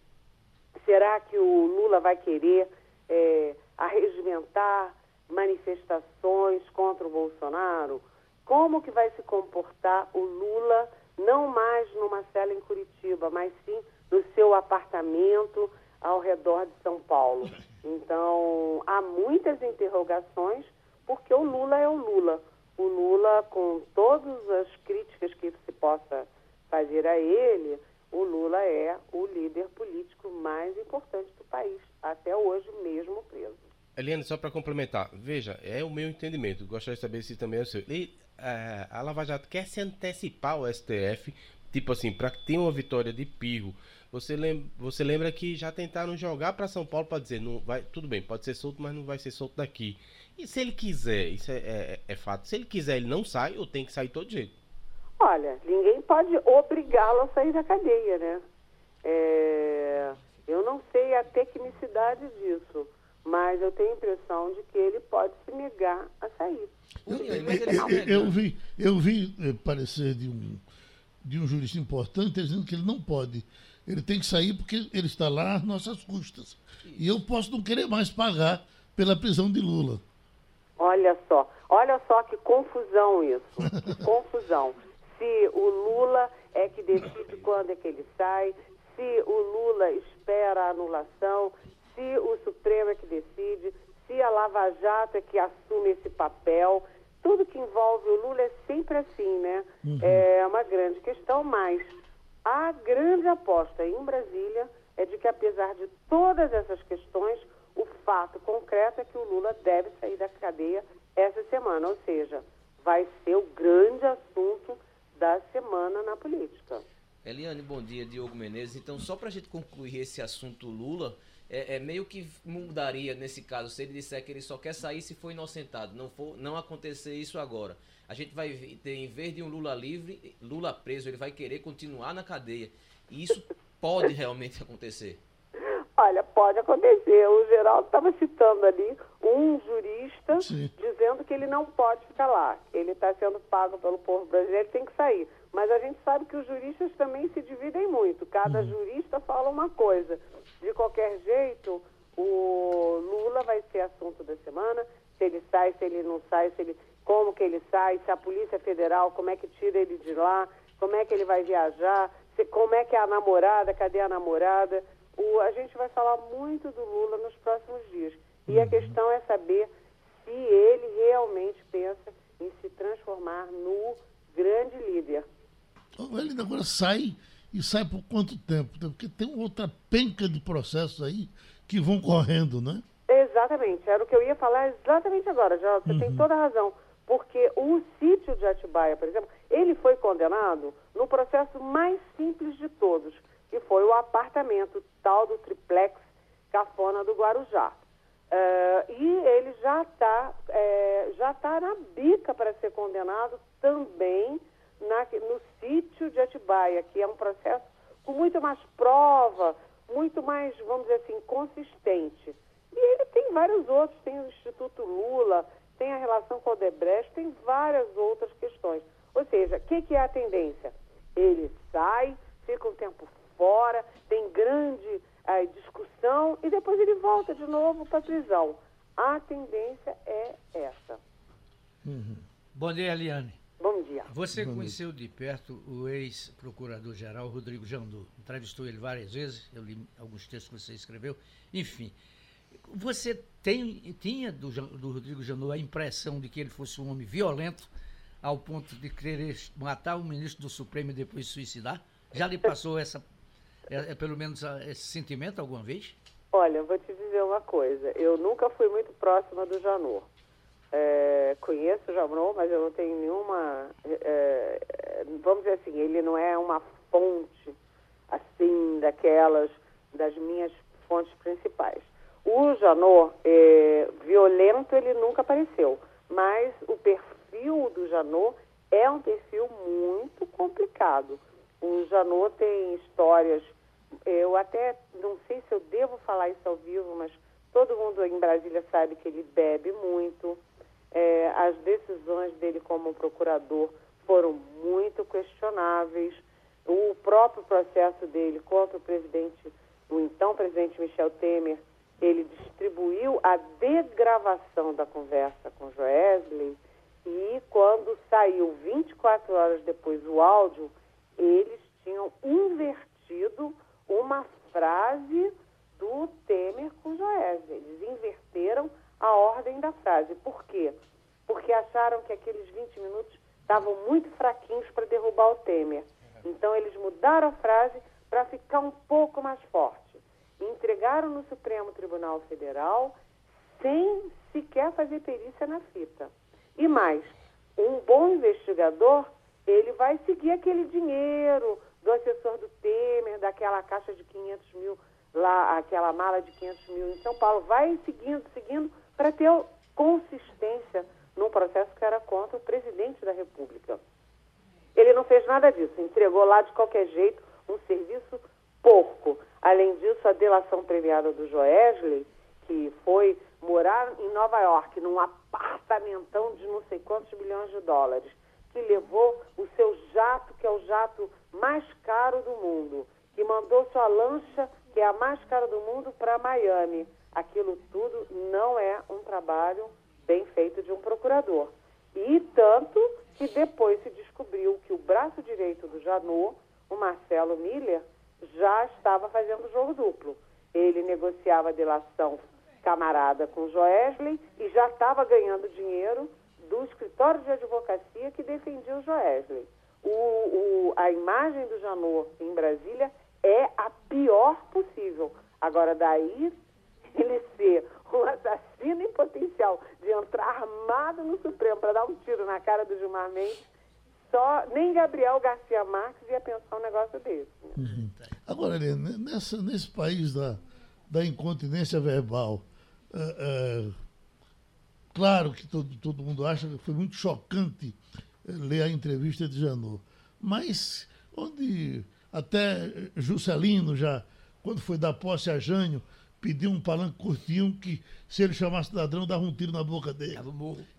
Será que o Lula vai querer é, arregimentar manifestações contra o Bolsonaro? Como que vai se comportar o Lula, não mais numa cela em Curitiba, mas sim no seu apartamento ao redor de São Paulo? Então, há muitas interrogações, porque o Lula é o Lula. O Lula, com todas as críticas que se possa fazer a ele, o Lula é o líder político mais importante do país, até hoje mesmo preso. Eliane, só para complementar, veja, é o meu entendimento, gostaria de saber se também é o seu. E, é, a Lava Jato quer se antecipar ao STF, tipo assim, para que tenha uma vitória de Pirro. Você lembra, você lembra que já tentaram jogar para São Paulo para dizer, não vai, tudo bem, pode ser solto, mas não vai ser solto daqui. E se ele quiser, isso é, é, é fato, se ele quiser, ele não sai ou tem que sair todo jeito? Olha, ninguém pode obrigá-lo a sair da cadeia, né? É, eu não sei a tecnicidade disso, mas eu tenho a impressão de que ele pode se negar a sair. Eu, eu, eu vi, eu vi eh, parecer de um, de um jurista importante dizendo que ele não pode. Ele tem que sair porque ele está lá às nossas custas. E eu posso não querer mais pagar pela prisão de Lula. Olha só, olha só que confusão isso. Que confusão se o Lula é que decide quando é que ele sai, se o Lula espera a anulação, se o Supremo é que decide, se a Lava Jato é que assume esse papel. Tudo que envolve o Lula é sempre assim, né? Uhum. É uma grande questão, mas a grande aposta em Brasília é de que, apesar de todas essas questões, o fato concreto é que o Lula deve sair da cadeia essa semana, ou seja, vai ser o grande assunto da semana na política. Eliane, bom dia, Diogo Menezes. Então, só para a gente concluir esse assunto Lula, é, é, meio que mudaria nesse caso se ele disser que ele só quer sair se for inocentado. Não for, não acontecer isso agora. A gente vai ter, em vez de um Lula livre, Lula preso, ele vai querer continuar na cadeia. E isso pode realmente acontecer. Olha, pode acontecer. O Geraldo estava citando ali um jurista Sim. dizendo que ele não pode ficar lá. Ele está sendo pago pelo povo brasileiro, ele tem que sair. Mas a gente sabe que os juristas também se dividem muito. Cada uhum. jurista fala uma coisa. De qualquer jeito, o Lula vai ser assunto da semana. Se ele sai, se ele não sai, se ele... como que ele sai, se a Polícia Federal, como é que tira ele de lá, como é que ele vai viajar, se, como é que é a namorada, cadê a namorada. O, a gente vai falar muito do Lula nos próximos dias. E a questão é saber se ele realmente pensa em se transformar no grande líder. Ele agora sai e sai por quanto tempo? Porque tem outra penca de processos aí que vão correndo, né? Exatamente, era o que eu ia falar exatamente agora, já você uhum. tem toda a razão. Porque o sítio de Atibaia, por exemplo, ele foi condenado no processo mais simples de todos, que foi o apartamento tal do triplex cafona do Guarujá. Uh, e ele já está é, já tá na bica para ser condenado também na, no sítio de Atibaia, que é um processo com muito mais prova, muito mais, vamos dizer assim, consistente. E ele tem vários outros, tem o Instituto Lula, tem a relação com o Odebrecht, tem várias outras questões. Ou seja, o que, que é a tendência? Ele sai, fica um tempo fora, tem grande uh, discussão e depois ele volta de novo para a prisão. A tendência é essa. Uhum. Bom dia, Eliane. Bom dia. Você Bom conheceu dia. de perto o ex-procurador-geral Rodrigo Jandu. Entrevistou ele várias vezes, eu li alguns textos que você escreveu. Enfim, você tem, tinha do, do Rodrigo Janot a impressão de que ele fosse um homem violento ao ponto de querer matar o ministro do Supremo e depois suicidar? Já lhe passou essa, é, é, pelo menos esse sentimento alguma vez? Olha, vou te dizer uma coisa. Eu nunca fui muito próxima do Janot. É, conheço o Janot, mas eu não tenho nenhuma. É, vamos dizer assim, ele não é uma fonte assim daquelas das minhas fontes principais. O Janot, é, violento, ele nunca apareceu, mas o perfil do Janot é um perfil muito complicado. O Janot tem histórias, eu até não sei se eu devo falar isso ao vivo, mas todo mundo em Brasília sabe que ele bebe muito. É, as decisões dele como procurador foram muito questionáveis. O próprio processo dele contra o presidente, o então presidente Michel Temer, ele distribuiu a degravação da conversa com Joesley e quando saiu 24 horas depois o áudio, eles tinham invertido uma frase do Temer com Joesley. Eles inverteram a ordem da frase. Por quê? Porque acharam que aqueles 20 minutos estavam muito fraquinhos para derrubar o Temer. Então eles mudaram a frase para ficar um pouco mais forte entregaram no Supremo Tribunal Federal sem sequer fazer perícia na fita. E mais, um bom investigador, ele vai seguir aquele dinheiro do assessor do Temer, daquela caixa de 500 mil, lá, aquela mala de 500 mil em São Paulo, vai seguindo, seguindo, para ter consistência num processo que era contra o presidente da República. Ele não fez nada disso, entregou lá de qualquer jeito um serviço porco. Além disso, a delação premiada do Joesley, que foi morar em Nova York, num apartamentão de não sei quantos milhões de dólares, que levou o seu jato, que é o jato mais caro do mundo, que mandou sua lancha, que é a mais cara do mundo, para Miami. Aquilo tudo não é um trabalho bem feito de um procurador. E tanto que depois se descobriu que o braço direito do Janot, o Marcelo Miller, já estava fazendo jogo duplo. Ele negociava a delação camarada com Joesley e já estava ganhando dinheiro do escritório de advocacia que defendia o Joesley. O, o, a imagem do Janot em Brasília é a pior possível. Agora, daí ele ser um assassino em potencial de entrar armado no Supremo para dar um tiro na cara do Gilmar Mendes, só nem Gabriel Garcia Marques ia pensar um negócio desse. Né? Uhum. Agora, Helena, nessa, nesse país da, da incontinência verbal, é, é, claro que todo, todo mundo acha que foi muito chocante é, ler a entrevista de Janot, mas onde até Juscelino já, quando foi dar posse a Jânio, pediu um palanque curtinho que, se ele chamasse ladrão, dava um tiro na boca dele.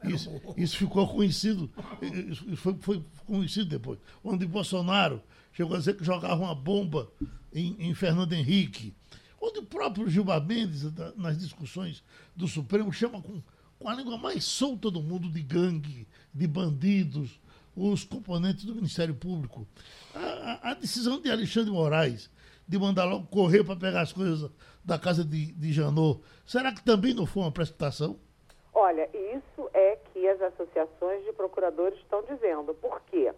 Isso, isso ficou conhecido, isso foi, foi conhecido depois. Onde Bolsonaro chegou a dizer que jogava uma bomba em, em Fernando Henrique. Onde o próprio Gilmar Mendes, nas discussões do Supremo, chama com, com a língua mais solta do mundo de gangue, de bandidos, os componentes do Ministério Público. A, a, a decisão de Alexandre Moraes de mandar logo correr para pegar as coisas da casa de, de Janot, será que também não foi uma precipitação? Olha, isso é que as associações de procuradores estão dizendo. Por quê?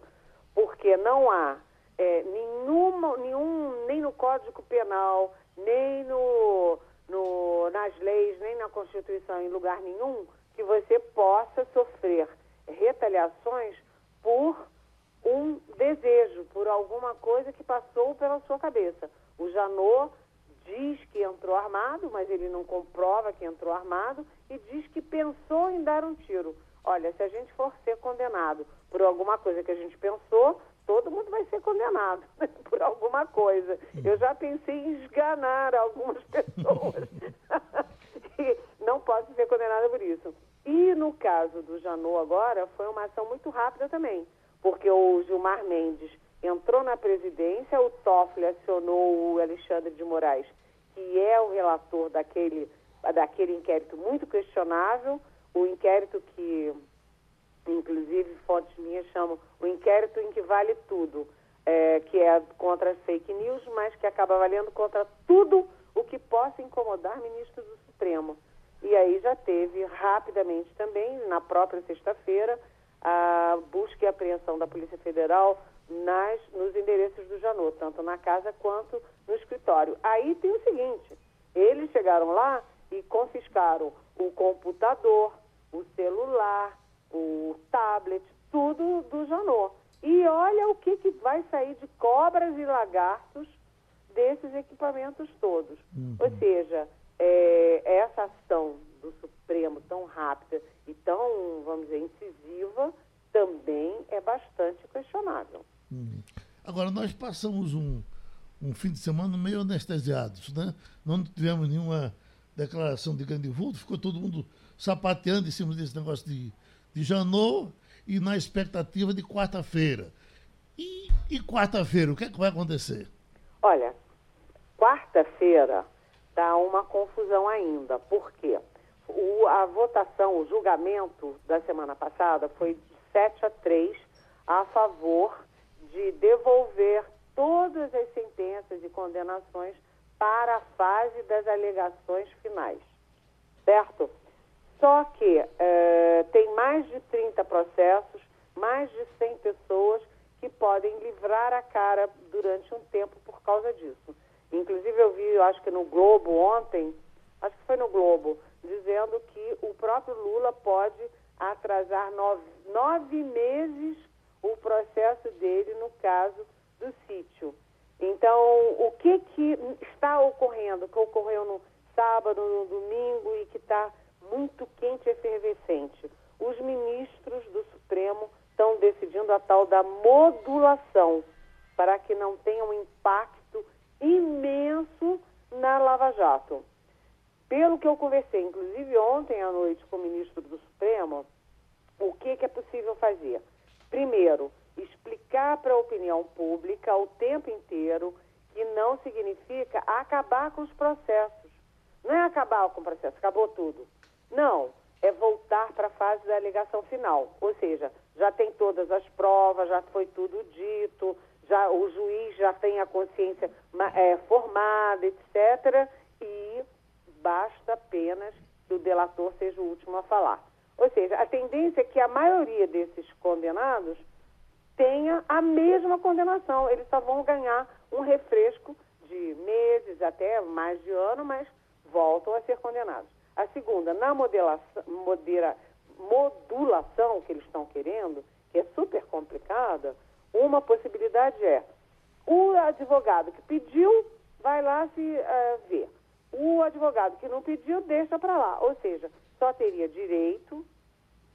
Porque não há é, nenhuma, nenhum, nem no Código Penal, nem no, no, nas leis, nem na Constituição, em lugar nenhum, que você possa sofrer retaliações por um desejo, por alguma coisa que passou pela sua cabeça. O Janot diz que entrou armado, mas ele não comprova que entrou armado e diz que pensou em dar um tiro. Olha, se a gente for ser condenado por alguma coisa que a gente pensou, todo mundo vai ser condenado por alguma coisa. Eu já pensei em esganar algumas pessoas e não posso ser condenada por isso. E no caso do Janot agora, foi uma ação muito rápida também, porque o Gilmar Mendes entrou na presidência, o Toffoli acionou o Alexandre de Moraes, que é o relator daquele, daquele inquérito muito questionável, o inquérito que, inclusive, fontes minhas chamam o inquérito em que vale tudo, é, que é contra as fake news, mas que acaba valendo contra tudo o que possa incomodar ministros do Supremo. E aí já teve rapidamente também, na própria sexta-feira, a busca e apreensão da Polícia Federal nas, nos endereços do Janot, tanto na casa quanto no escritório. Aí tem o seguinte: eles chegaram lá e confiscaram o computador, o celular, o tablet, tudo do Janot. E olha o que, que vai sair de cobras e lagartos desses equipamentos todos. Uhum. Ou seja, é, essa ação do Supremo tão rápida e tão, vamos dizer, incisiva também é bastante questionável. Agora, nós passamos um, um fim de semana meio anestesiados, né? Não tivemos nenhuma declaração de grande vulto, ficou todo mundo sapateando em cima desse negócio de, de Janot e na expectativa de quarta-feira. E, e quarta-feira, o que é que vai acontecer? Olha, quarta-feira dá uma confusão ainda. Por quê? O, a votação, o julgamento da semana passada foi de 7 a 3 a favor de devolver todas as sentenças e condenações para a fase das alegações finais. Certo? Só que eh, tem mais de 30 processos, mais de 100 pessoas que podem livrar a cara durante um tempo por causa disso. Inclusive eu vi, eu acho que no Globo ontem, acho que foi no Globo, dizendo que o próprio Lula pode atrasar nove, nove meses o processo dele no caso do sítio. Então, o que, que está ocorrendo, que ocorreu no sábado, no domingo e que está muito quente e efervescente? Os ministros do Supremo estão decidindo a tal da modulação, para que não tenha um impacto imenso na Lava Jato. Pelo que eu conversei, inclusive ontem à noite com o ministro do Supremo, o que, que é possível fazer? Primeiro, explicar para a opinião pública o tempo inteiro que não significa acabar com os processos. Não é acabar com o processo, acabou tudo. Não, é voltar para a fase da alegação final. Ou seja, já tem todas as provas, já foi tudo dito, já o juiz já tem a consciência é, formada, etc. E basta apenas que o delator seja o último a falar. Ou seja, a tendência é que a maioria desses condenados tenha a mesma condenação. Eles só vão ganhar um refresco de meses, até mais de ano, mas voltam a ser condenados. A segunda, na modelação, modera, modulação que eles estão querendo, que é super complicada, uma possibilidade é o advogado que pediu vai lá se uh, ver. O advogado que não pediu deixa para lá. Ou seja, só teria direito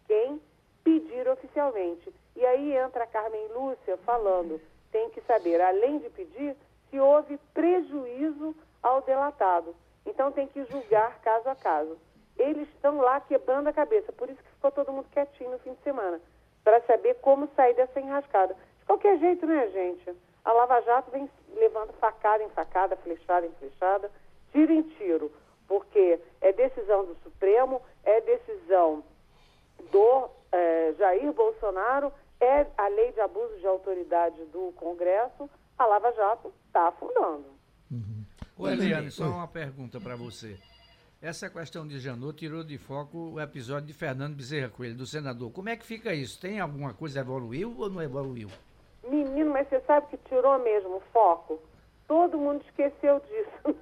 quem pedir oficialmente. E aí entra a Carmen Lúcia falando, tem que saber, além de pedir, se houve prejuízo ao delatado. Então tem que julgar caso a caso. Eles estão lá quebrando a cabeça, por isso que ficou todo mundo quietinho no fim de semana, para saber como sair dessa enrascada. De qualquer jeito, né, gente? A Lava Jato vem levando facada em facada, flechada em flechada, tiro em tiro, porque é decisão do Supremo, é decisão Bolsonaro, é a lei de abuso de autoridade do Congresso, a Lava Jato está afundando. Uhum. Ô, Eliane, só uma pergunta para você. Essa questão de Janot tirou de foco o episódio de Fernando Bezerra Coelho, do senador. Como é que fica isso? Tem alguma coisa evoluiu ou não evoluiu? Menino, mas você sabe que tirou mesmo o foco? Todo mundo esqueceu disso.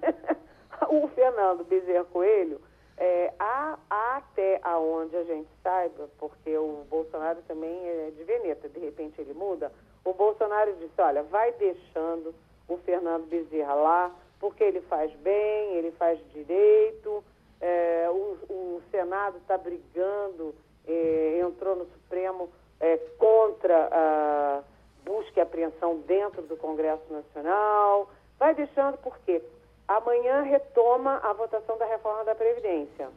O Fernando Bezerra Coelho, é, há, há até aonde a gente saiba, porque o Bolsonaro também é de Veneta, de repente ele muda, o Bolsonaro disse, olha, vai deixando o Fernando Bezerra lá, porque ele faz bem, ele faz direito, é, o, o, Senado está brigando, é, entrou no Supremo é, contra a busca e apreensão dentro do Congresso Nacional, vai deixando por quê? Amanhã retoma a votação da reforma da Previdência.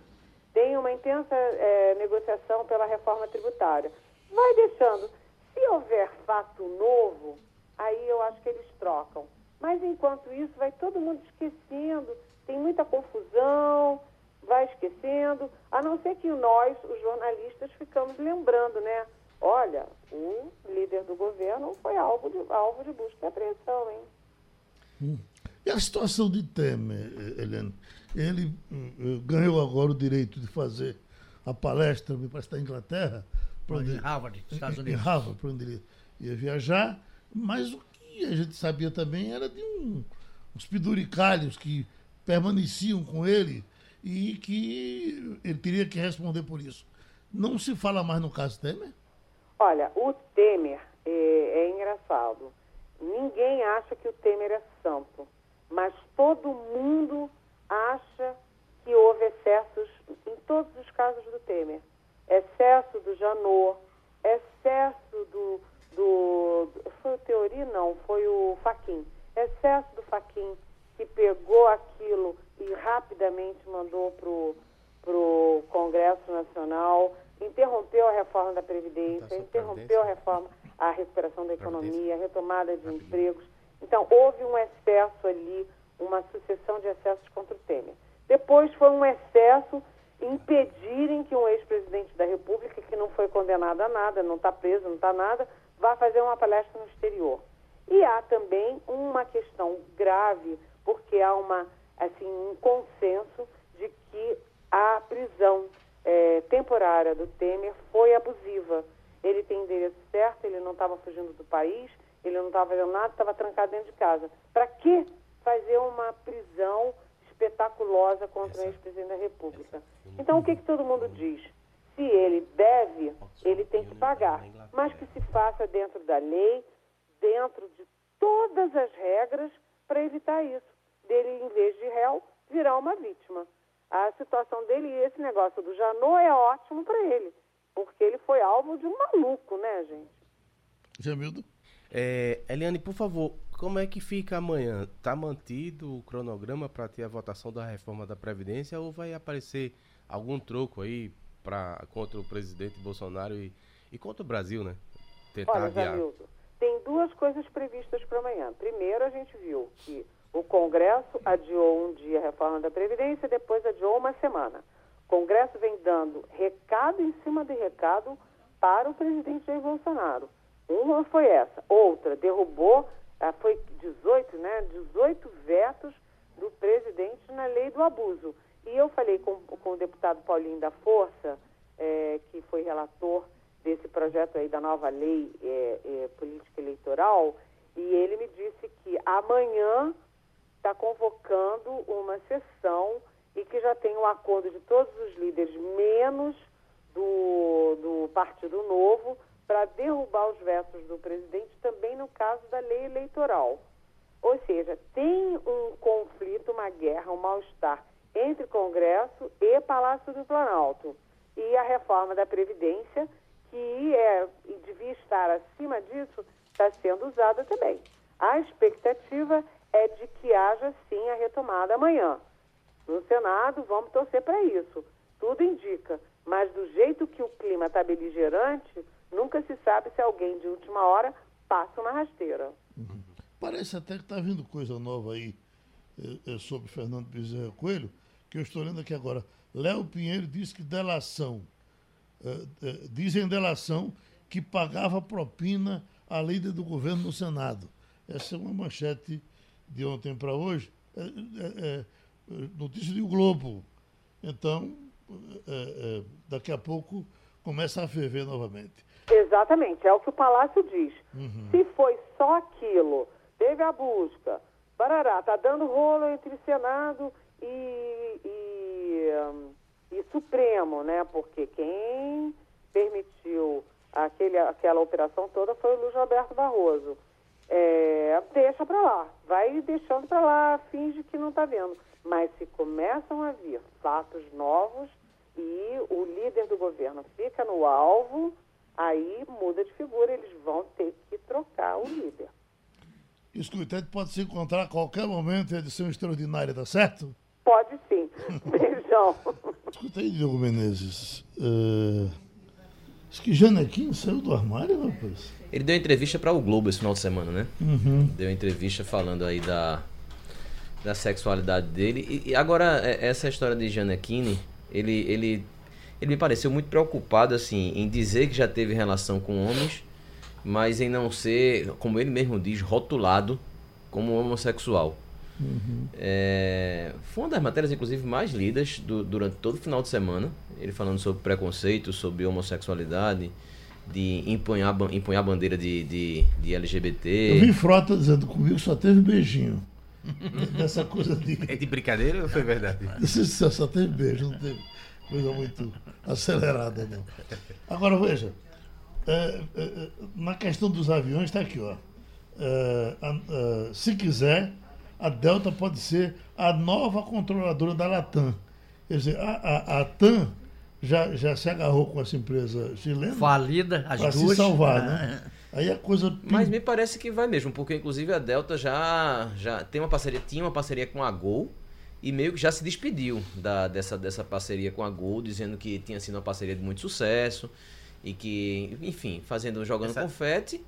Tem uma intensa é, negociação pela reforma tributária. Vai deixando. Se houver fato novo, aí eu acho que eles trocam. Mas enquanto isso, vai todo mundo esquecendo, tem muita confusão, vai esquecendo, a não ser que nós, os jornalistas, ficamos lembrando, né? Olha, o líder do governo foi alvo de, alvo de busca e apreensão, hein? Hum. E a situação de Temer, Helena? Ele uh, ganhou agora o direito de fazer a palestra, me parece, da Inglaterra. Onde, em Harvard, Estados Unidos. Em Harvard, para onde ele ia viajar. Mas o que a gente sabia também era de um, uns peduricalhos que permaneciam com ele e que ele teria que responder por isso. Não se fala mais no caso Temer? Olha, o Temer é, é engraçado. Ninguém acha que o Temer é santo mas todo mundo acha que houve excessos em todos os casos do Temer. Excesso do Janot, excesso do, do, Foi o Teori? Não, foi o Faquin. Excesso do Faquin, que pegou aquilo e rapidamente mandou para o Congresso Nacional, interrompeu a reforma da Previdência, interrompeu a reforma, a recuperação da economia, a retomada de empregos. Então, houve um excesso ali, uma sucessão de excessos contra o Temer. Depois foi um excesso impedirem que um ex-presidente da República, que não foi condenado a nada, não está preso, não está nada, vá fazer uma palestra no exterior. E há também uma questão grave, porque há uma, assim, um consenso de que a prisão é, temporária do Temer foi abusiva. Ele tem endereço certo, ele não estava fugindo do país, ele não estava fazendo nada, estava trancado dentro de casa. Para que fazer uma prisão espetaculosa contra o ex-presidente da República? Então, o que, que todo mundo diz? Se ele deve, ele tem que pagar, mas que se faça dentro da lei, dentro de todas as regras para evitar isso. Dele, em vez de réu, virar uma vítima. A situação dele e esse negócio do Janot é ótimo para ele, porque ele foi alvo de um maluco, né, gente? Jamildo? É, Eliane, por favor, como é que fica amanhã? Está mantido o cronograma para ter a votação da reforma da Previdência ou vai aparecer algum troco aí pra, contra o presidente Bolsonaro e, e contra o Brasil, né? Tentar Olha, Jamildo, tem duas coisas previstas para amanhã. Primeiro, a gente viu que o Congresso adiou um dia a reforma da Previdência, depois adiou uma semana. O Congresso vem dando recado em cima de recado para o presidente Jair Bolsonaro. Uma foi essa. Outra, derrubou, ah, foi 18, né? 18 vetos do presidente na lei do abuso. E eu falei com, com o deputado Paulinho da Força, é, que foi relator desse projeto aí da nova lei é, é, política eleitoral, e ele me disse que amanhã está convocando uma sessão e que já tem um acordo de todos os líderes, menos do, do Partido Novo, para derrubar os vetos do presidente também no caso da lei eleitoral. Ou seja, tem um conflito, uma guerra, um mal-estar entre Congresso e Palácio do Planalto. E a reforma da Previdência, que é, e devia estar acima disso, está sendo usada também. A expectativa é de que haja sim a retomada amanhã. No Senado, vamos torcer para isso. Tudo indica. Mas do jeito que o clima está beligerante, Nunca se sabe se alguém de última hora passa uma rasteira. Uhum. Parece até que está vindo coisa nova aí é, é, sobre Fernando Bezerra Coelho, que eu estou lendo aqui agora. Léo Pinheiro diz que delação, é, dizem delação que pagava propina à líder do governo no Senado. Essa é uma manchete de ontem para hoje. Notícia do Globo. Então, daqui a pouco começa a ferver novamente. Exatamente, é o que o Palácio diz. Uhum. Se foi só aquilo, teve a busca, barará, tá dando rolo entre Senado e, e, e Supremo, né? Porque quem permitiu aquele, aquela operação toda foi o Luiz Roberto Barroso. É, deixa para lá, vai deixando para lá, finge que não está vendo. Mas se começam a vir fatos novos e o líder do governo fica no alvo, aí muda de figura, eles vão ter que trocar o líder. Isso que o pode se encontrar a qualquer momento em edição extraordinária, tá certo? Pode sim. Beijão. Escuta aí, Diogo Menezes. Uh, acho que Janequim saiu do armário, rapaz. Ele deu entrevista para o Globo esse final de semana, né? Uhum. Deu entrevista falando aí da, da sexualidade dele. E, e agora, é, essa história de Janequine, ele, ele, ele me pareceu muito preocupado, assim, em dizer que já teve relação com homens mas em não ser, como ele mesmo diz, rotulado como homossexual. Uhum. É, foi uma das matérias, inclusive, mais lidas do, durante todo o final de semana. Ele falando sobre preconceito, sobre homossexualidade, de empunhar, empunhar a bandeira de, de, de LGBT. Eu vi Frota dizendo comigo só teve beijinho. Dessa coisa de. É de brincadeira ou foi verdade? Só, só teve beijo, não teve coisa muito acelerada, não. Agora veja, é, é, é, na questão dos aviões, está aqui, ó. se quiser, a Delta pode ser a nova controladora da Latam. Quer dizer, a, a, a TAM já, já se agarrou com essa empresa chilena. Falida, as duas. Para se salvar, né? Aí a coisa. Mas me parece que vai mesmo, porque inclusive a Delta já, já tem uma parceria, tinha uma parceria com a Gol e meio que já se despediu da, dessa, dessa parceria com a Gol, dizendo que tinha sido uma parceria de muito sucesso e que, enfim, fazendo, jogando essa, confete.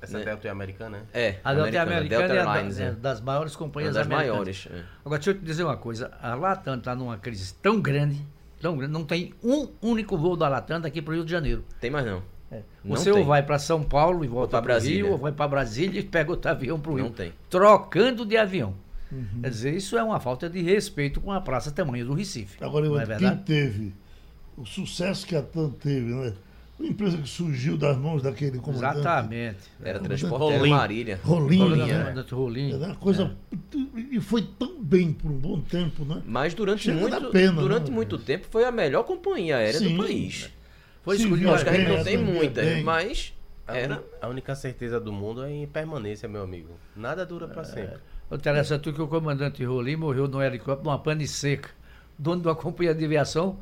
Essa né? Delta é americana, né? É, a Delta é americana, Delta Airlines, é, é, das maiores companhias das americanas. maiores. É. Agora, deixa eu te dizer uma coisa. A Latam está numa crise tão grande, tão grande, não tem um único voo da Latam daqui para o Rio de Janeiro. Tem mais não. É. Você ou vai para São Paulo e volta para o Rio, ou vai para Brasília e pega outro avião para o Rio. Não tem. Trocando de avião. Uhum. Quer dizer, isso é uma falta de respeito com a praça tamanho do Recife. Agora, eu, é quem teve o sucesso que a TAM teve, né? Uma empresa que surgiu das mãos daquele comandante. Exatamente. Era transporte Marília. Rolinha. Né? Rolinha. Era uma coisa. É. E foi tão bem por um bom tempo, né? Mas durante muito, pena, durante né? muito tempo foi a melhor companhia aérea Sim. do país. Foi escolhido. Acho que a gente não tem muita, mas. Era... A única certeza do mundo é em permanência, meu amigo. Nada dura para é. sempre. O interessante é que o comandante Rolim morreu no helicóptero numa pane seca. Dono de uma companhia de aviação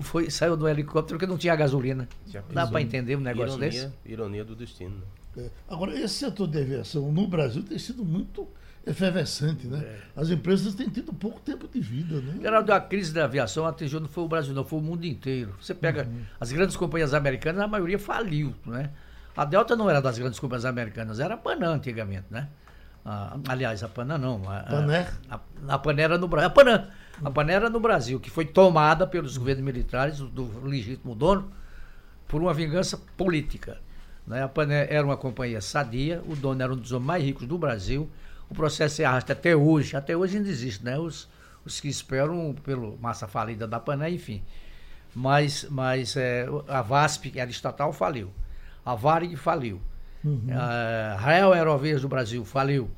foi, saiu do helicóptero porque não tinha gasolina. Dá para entender um negócio ironia, desse? Ironia do destino. Né? É. Agora, esse setor de aviação no Brasil tem sido muito efervescente, né? É. As empresas têm tido pouco tempo de vida, né? Geraldo, a crise da aviação atingiu não foi o Brasil, não, foi o mundo inteiro. Você pega uhum. as grandes companhias americanas, a maioria faliu, né? A Delta não era das grandes companhias americanas, era a Panam antigamente, né? Ah, aliás, a Panam não. A, Pané? A, a Panam era no Brasil. A Panam a Panera no Brasil, que foi tomada pelos governos militares, do legítimo dono, por uma vingança política. Né? A Panera era uma companhia sadia, o dono era um dos homens mais ricos do Brasil. O processo se arrasta até hoje, até hoje ainda existe, né? Os, os que esperam pelo massa falida da Panera, enfim. Mas, mas é, a VASP, que era estatal, faliu. A Varig faliu. Uhum. A Rael Aerovias do Brasil faliu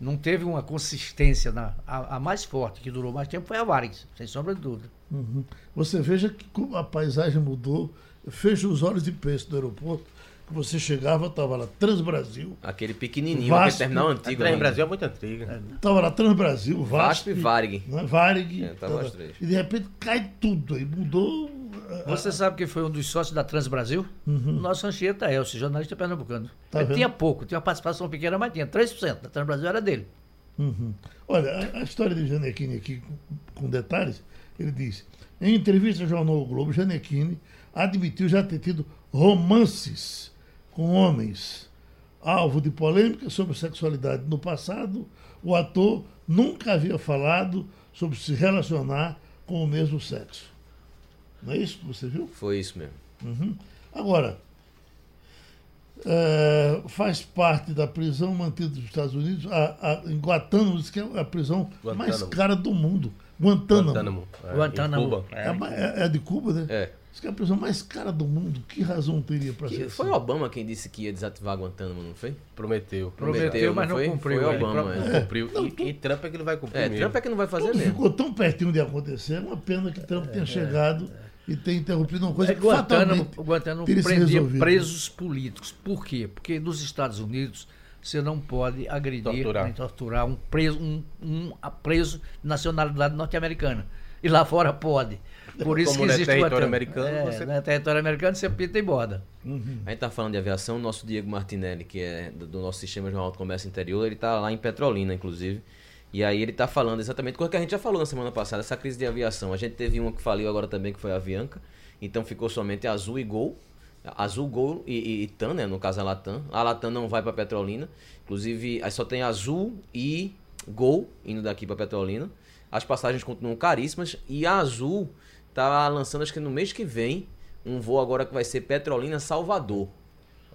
não teve uma consistência na a, a, mais forte que durou mais tempo foi a Varig, sem sombra de dúvida. Uhum. Você veja que a paisagem mudou, fecha os olhos de peixe do aeroporto. Que você chegava, estava lá Transbrasil. Aquele pequenininho, Vasp, aquele terminal antigo. A Transbrasil é muito antiga. Estava lá Transbrasil, Vasp, Vasp e Varig. Né? Varig. É, tava e de repente cai tudo aí, mudou você sabe que foi um dos sócios da Transbrasil? Uhum. O nosso Anchieta Elcio, jornalista pernambucano. Tá Ele tinha pouco, tinha uma participação pequena, mas tinha 3%. Da Transbrasil era dele. Uhum. Olha, a, a, história de Janequine aqui, com, com, detalhes, ele diz: em entrevista ao jornal o Globo, Janequine admitiu já ter tido romances com homens. Alvo de polêmica sobre sexualidade no passado, o ator nunca havia falado sobre se relacionar com o mesmo sexo. Não é isso que você viu? Foi isso mesmo. Uhum. Agora, é, faz parte da prisão mantida dos Estados Unidos, a, a, em Guantánamo, diz que é a prisão Guantánamo. mais cara do mundo. Guantánamo. Guantánamo. É, Guantánamo. É, é, é, de Cuba, né? É. Diz que é a prisão mais cara do mundo. Que razão teria para ser Foi assim? Obama quem disse que ia desativar Guantánamo, não foi? Prometeu. Prometeu, Prometeu mas não, não cumpriu. Foi Obama, é. cumpriu. Não, e, e, Trump é que não vai cumprir É, mesmo. Trump é que não vai fazer mesmo. Ficou tão pertinho de acontecer. É uma pena que Trump tenha chegado e tem interrompido uma coisa é, que Guantánamo, Guantánamo prendia presos políticos. Por quê? Porque nos Estados Unidos você não pode agredir torturar. nem torturar um preso, um, um preso de nacionalidade norte-americana. E lá fora pode. Por isso Como que existe é território americano. É, você... é território americano, você pinta e borda. Uhum. A gente está falando de aviação, o nosso Diego Martinelli, que é do, do nosso sistema de alto comércio interior, ele está lá em Petrolina, inclusive. E aí ele está falando exatamente coisa que a gente já falou na semana passada, essa crise de aviação. A gente teve uma que faliu agora também, que foi a Avianca. Então ficou somente Azul e Gol. Azul, Gol e, e, e TAM, né? No caso a Latam. A Latam não vai para Petrolina. Inclusive, aí só tem Azul e Gol indo daqui para Petrolina. As passagens continuam caríssimas. E a Azul tá lançando, acho que no mês que vem, um voo agora que vai ser Petrolina Salvador.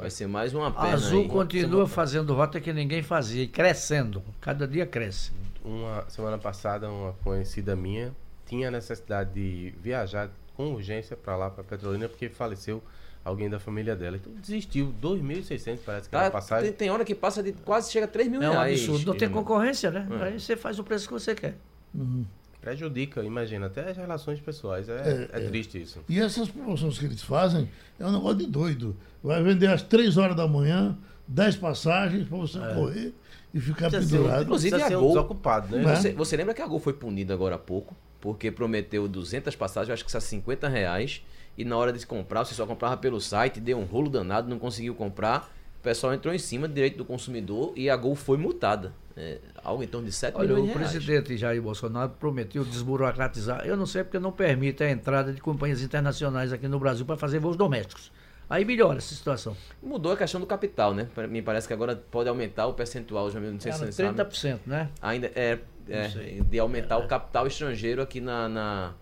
Vai ser mais uma perna A Azul aí. continua fazendo rota que ninguém fazia, e crescendo. Cada dia cresce uma semana passada uma conhecida minha tinha necessidade de viajar com urgência para lá para Petrolina porque faleceu alguém da família dela. Então desistiu, 2.600 parece que tá, era passagem. Tem, tem, hora que passa de quase chega a 3 mil é reais. É um absurdo, não tem concorrência, né? É. Aí você faz o preço que você quer. Uhum. Prejudica, imagina, até as relações pessoais. É, é, é, triste isso. E essas promoções que eles fazem é um negócio de doido. Vai vender às 3 horas da manhã, 10 passagens para você é. correr e ficar Precisa pendurado. Ser, inclusive a Gol, desocupado, né? Você, você, lembra que a Gol foi punida agora há pouco? Porque prometeu 200 passagens, acho que são 50 reais. E na hora de comprar, você só comprava pelo site, deu um rolo danado, não conseguiu comprar. O pessoal entrou em cima do direito do consumidor e a Gol foi multada. É, algo em torno de 7 Olha, milhões de reais. O presidente Jair Bolsonaro prometeu desburocratizar. Eu não sei porque não permite a entrada de companhias internacionais aqui no Brasil para fazer voos domésticos. Aí melhora essa situação. Mudou a questão do capital, né? Me parece que agora pode aumentar o percentual, já não sei é, se você 30%, sabe. né? Ainda é, é de aumentar é. o capital estrangeiro aqui na, na,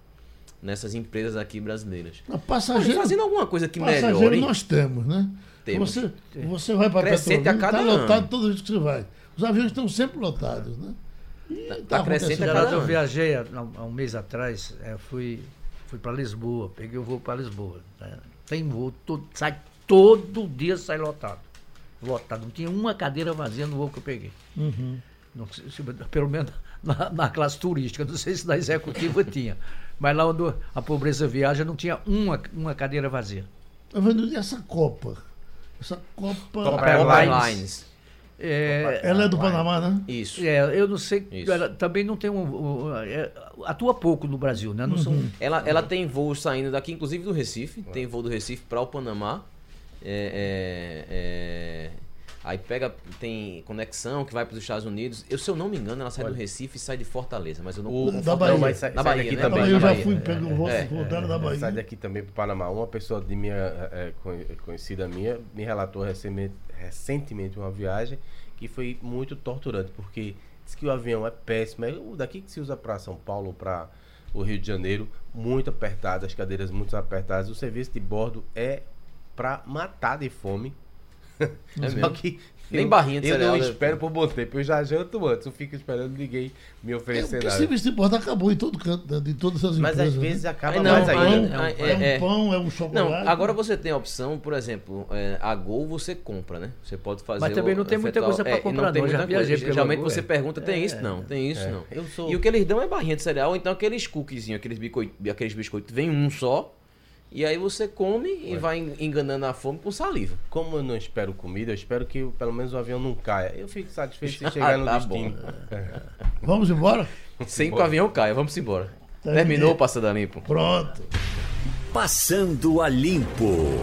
nessas empresas aqui brasileiras. Passageiro, fazendo alguma coisa que passageiro melhore. nós temos, né? Temos. Você, você vai para Petrolina, está lotado toda vez que você vai. Os aviões estão sempre lotados, né? Está tá, tá crescendo a cada Eu viajei há, há, um mês atrás, é, fui, fui para Lisboa, peguei o voo para Lisboa. Né? Tem voo, todo, sai todo dia sai lotado. Lotado. Não tinha uma cadeira vazia no voo que eu peguei. Uhum. Não, se, pelo menos na, na, classe turística, não sei se na executiva tinha. Mas lá onde a pobreza viaja não tinha uma, uma cadeira vazia. Tá vendo essa Copa? Essa Copa. Copa Airlines. É, ela é do Panamá, né? Isso. É, eu não sei. Ela também não tem um. um é, atua pouco no Brasil, né? Não uhum. são, ela, ela tem voos saindo daqui, inclusive do Recife. Tem voo do Recife para o Panamá. É, é, é, aí pega, tem conexão que vai para os Estados Unidos. Eu, se eu não me engano, ela sai Olha. do Recife e sai de Fortaleza, mas eu não. O, da Bahia. Não, sai, da Bahia, daqui né? também. eu já fui pego o voo, é, da Bahia. Sai daqui também para o Panamá. Uma pessoa de minha é, conhecida minha me relatou recentemente, recentemente uma viagem que foi muito torturante, porque diz que o avião é péssimo. É o daqui que se usa para São Paulo, para o Rio de Janeiro, muito apertado, as cadeiras muito apertadas. O serviço de bordo é para matar de fome. É Só que nem barrinha de Eu cereal, não né? espero por bom tempo. Eu já janto antes. Eu fico esperando ninguém me oferecer é, nada. Esse serviço de bordo acabou em todo canto, né? de todas essas Mas empresas. às vezes né? acaba não, mais ainda. É, é, é, um pão, é um chocolate. Não, agora você tem a opção, por exemplo, é, a Gol você compra, né? Você pode fazer. Mas também não tem muita coisa para comprar, não. Tem muita coisa. Geralmente você pergunta, tem isso? Não, tem isso não. E o que eles dão é barrinha de cereal, então aqueles cookiezinhos, aqueles biscoitos, aqueles biscoitos, vem um só e aí você come e vai enganando a fome com saliva. Como eu não espero comida, eu espero que pelo menos o avião não caia. Eu fico satisfeito se chegar no tá destino. Vamos embora? Sem que o avião caia, vamos embora. Terminou o Passando a Limpo. Pronto. Passando a Limpo.